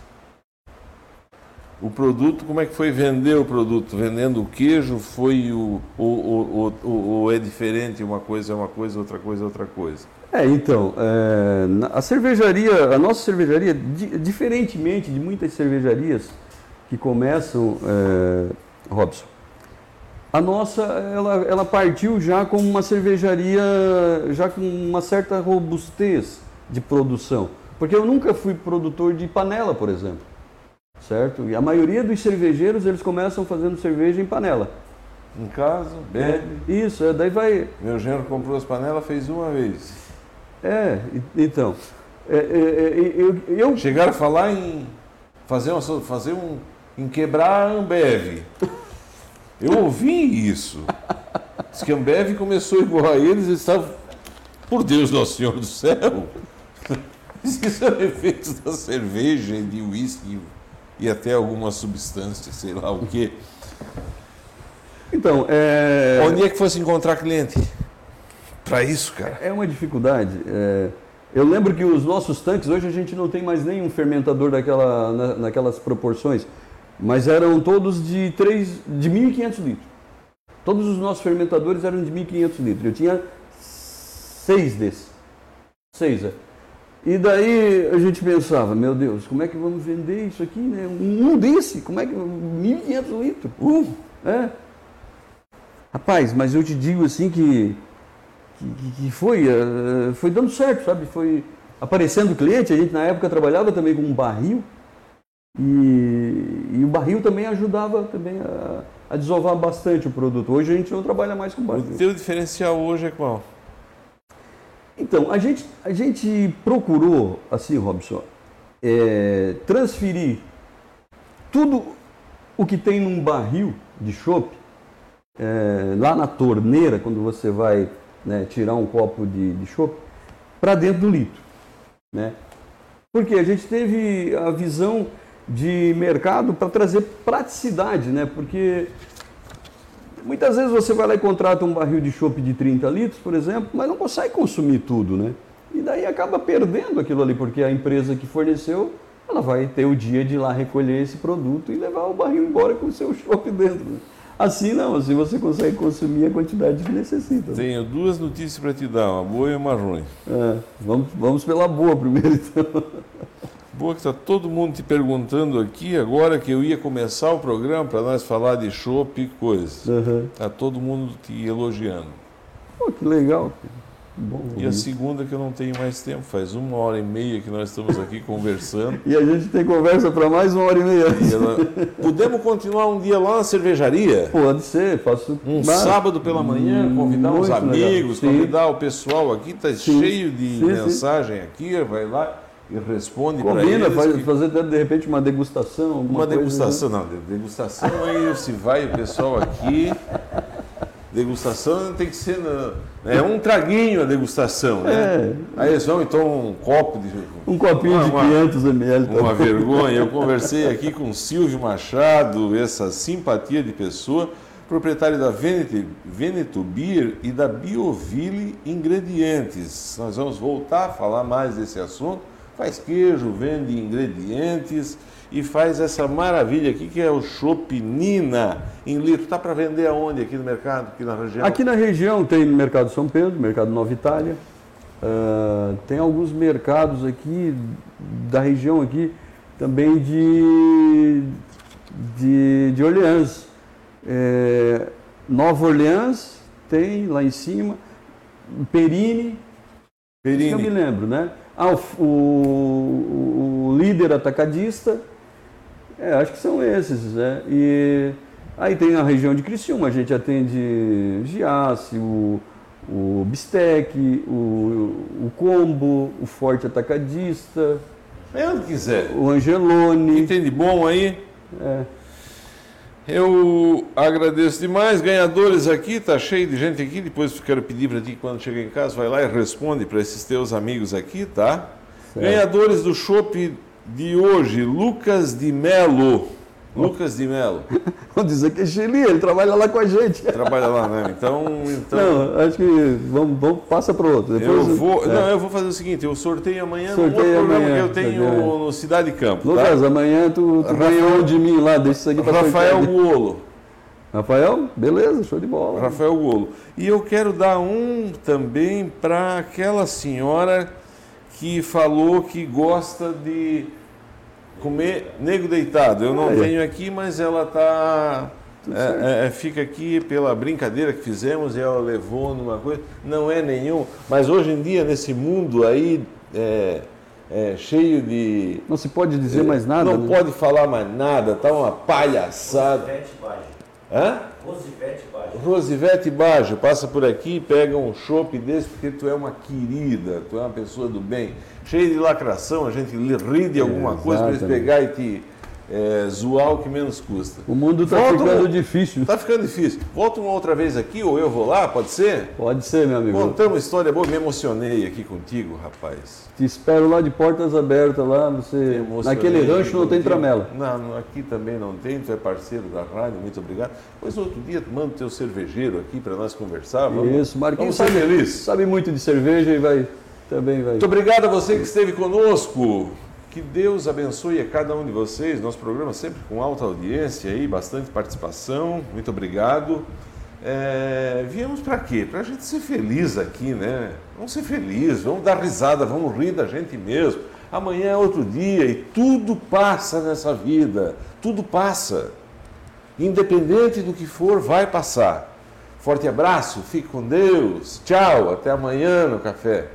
o produto, como é que foi vender o produto? Vendendo o queijo, foi o, o, o, o, o é diferente, uma coisa é uma coisa, outra coisa é outra coisa. É, então, é, a cervejaria, a nossa cervejaria, di, diferentemente de muitas cervejarias que começam, é, Robson, a nossa, ela, ela partiu já como uma cervejaria, já com uma certa robustez de produção. Porque eu nunca fui produtor de panela, por exemplo certo? E a maioria dos cervejeiros, eles começam fazendo cerveja em panela. Em casa, bebe. É, isso, é, daí vai... Meu genro comprou as panelas, fez uma vez. É, então... É, é, é eu, eu... Chegaram a falar em fazer, uma, fazer um... em quebrar a Ambev. Eu ouvi isso. Diz que a Ambev começou igual a eles, eles estavam... Por Deus Nosso Senhor do Céu! Isso é efeito da cerveja de uísque e até alguma substância, sei lá o quê. Então, é... Onde é que fosse encontrar cliente? Para isso, cara. É uma dificuldade. É... Eu lembro que os nossos tanques, hoje a gente não tem mais nenhum fermentador daquela, na, naquelas proporções, mas eram todos de, 3, de 1.500 litros. Todos os nossos fermentadores eram de 1.500 litros. Eu tinha seis desses. Seis, é. E daí a gente pensava, meu Deus, como é que vamos vender isso aqui, né? Um desse, como é que. 1.500 litros. Um, é. Rapaz, mas eu te digo assim que, que, que foi, uh, foi dando certo, sabe? Foi aparecendo cliente, a gente na época trabalhava também com um barril. E, e o barril também ajudava também a, a desovar bastante o produto. Hoje a gente não trabalha mais com barril. O teu diferencial hoje é qual? Então, a gente, a gente procurou, assim, Robson, é, transferir tudo o que tem num barril de chope, é, lá na torneira, quando você vai né, tirar um copo de, de chope, para dentro do litro. Né? Porque a gente teve a visão de mercado para trazer praticidade, né? porque Muitas vezes você vai lá e contrata um barril de chope de 30 litros, por exemplo, mas não consegue consumir tudo, né? E daí acaba perdendo aquilo ali, porque a empresa que forneceu, ela vai ter o dia de ir lá recolher esse produto e levar o barril embora com o seu chope dentro. Né? Assim não, assim você consegue consumir a quantidade que necessita. Né? Tenho duas notícias para te dar, uma boa e uma ruim. É, vamos, vamos pela boa primeiro então. Boa que está todo mundo te perguntando aqui agora que eu ia começar o programa para nós falar de chopp e coisas. Está uhum. Tá todo mundo te elogiando. Pô, que legal. Bom, e a segunda que eu não tenho mais tempo, faz uma hora e meia que nós estamos aqui conversando. e a gente tem conversa para mais uma hora e meia. Ela... Podemos continuar um dia lá na cervejaria? Pode ser, faço. Um Mas... sábado pela manhã, convidar os amigos, convidar o pessoal aqui, está cheio de sim, mensagem sim. aqui, vai lá e responde para eles. Combina, que... fazer de repente uma degustação. Uma degustação, né? não, degustação aí se vai o pessoal aqui. Degustação tem que ser. Na, é um traguinho a degustação, né? É. Aí eles vão então um copo de. Um copinho uma, de 500 ml. Uma, uma vergonha. Eu conversei aqui com Silvio Machado, essa simpatia de pessoa, proprietário da Veneto, Veneto Beer e da Bioville Ingredientes. Nós vamos voltar a falar mais desse assunto faz queijo, vende ingredientes e faz essa maravilha aqui que é o Chopinina em litro. Está para vender aonde aqui no mercado, aqui na região? Aqui na região tem no Mercado São Pedro, Mercado Nova Itália. Uh, tem alguns mercados aqui da região aqui também de, de, de Orleans. É, Nova Orleans tem lá em cima. Perini. Perini. Eu me lembro, né? Ah, o, o, o líder atacadista é, acho que são esses, né? E aí tem a região de Criciúma, a gente atende Giasse, o, o Bistec, o, o Combo, o Forte Atacadista. É onde quiser. O Angelone. Entende bom aí? É. Eu agradeço demais. Ganhadores aqui, tá cheio de gente aqui. Depois eu quero pedir para ti, quando chegar em casa, vai lá e responde para esses teus amigos aqui, tá? Certo. Ganhadores do Chopp de hoje, Lucas de Melo. Lucas de Melo. Vamos dizer que é Chile, ele trabalha lá com a gente. Trabalha lá, né? Então. então... Não, acho que vamos, vamos passa para outro. Depois, eu vou, é. Não, eu vou fazer o seguinte: eu sorteio amanhã sorteio no programa amanhã, que eu tenho tá no Cidade Campo. Lucas, tá? amanhã tu, tu ganhou de mim lá, deixa isso aqui para Rafael Guolo. Rafael, beleza, show de bola. Rafael Guolo. E eu quero dar um também para aquela senhora que falou que gosta de comer nego deitado. Eu não é. tenho aqui, mas ela tá é, é, é, fica aqui pela brincadeira que fizemos e ela levou numa coisa. Não é nenhum. Mas hoje em dia, nesse mundo aí é, é cheio de. Não se pode dizer mais nada. Não né? pode falar mais nada, tá uma palhaçada. Hã? Rosivete Baggio. Rosivete Baggio, passa por aqui, pega um chopp desse, porque tu é uma querida, tu é uma pessoa do bem. Cheio de lacração, a gente ri de alguma é, coisa para eles pegar e te é, zoar o que menos custa. O mundo está ficando um, difícil. Está ficando difícil. Volta uma outra vez aqui, ou eu vou lá, pode ser? Pode ser, meu amigo. Contamos história boa, me emocionei aqui contigo, rapaz. Te espero lá de portas abertas, lá, você. Naquele rancho não tem tramela. Não, aqui também não tem, tu é parceiro da rádio, muito obrigado. Pois outro dia manda o teu cervejeiro aqui para nós conversar. Vamos, Isso, Marquinhos. Vamos ser felizes. Sabe muito de cerveja e vai. Também vai. Muito obrigado a você que esteve conosco. Que Deus abençoe a cada um de vocês. Nosso programa sempre com alta audiência e bastante participação. Muito obrigado. É, viemos para quê? Para a gente ser feliz aqui, né? Vamos ser felizes, vamos dar risada, vamos rir da gente mesmo. Amanhã é outro dia e tudo passa nessa vida. Tudo passa. Independente do que for, vai passar. Forte abraço, fique com Deus. Tchau, até amanhã no café.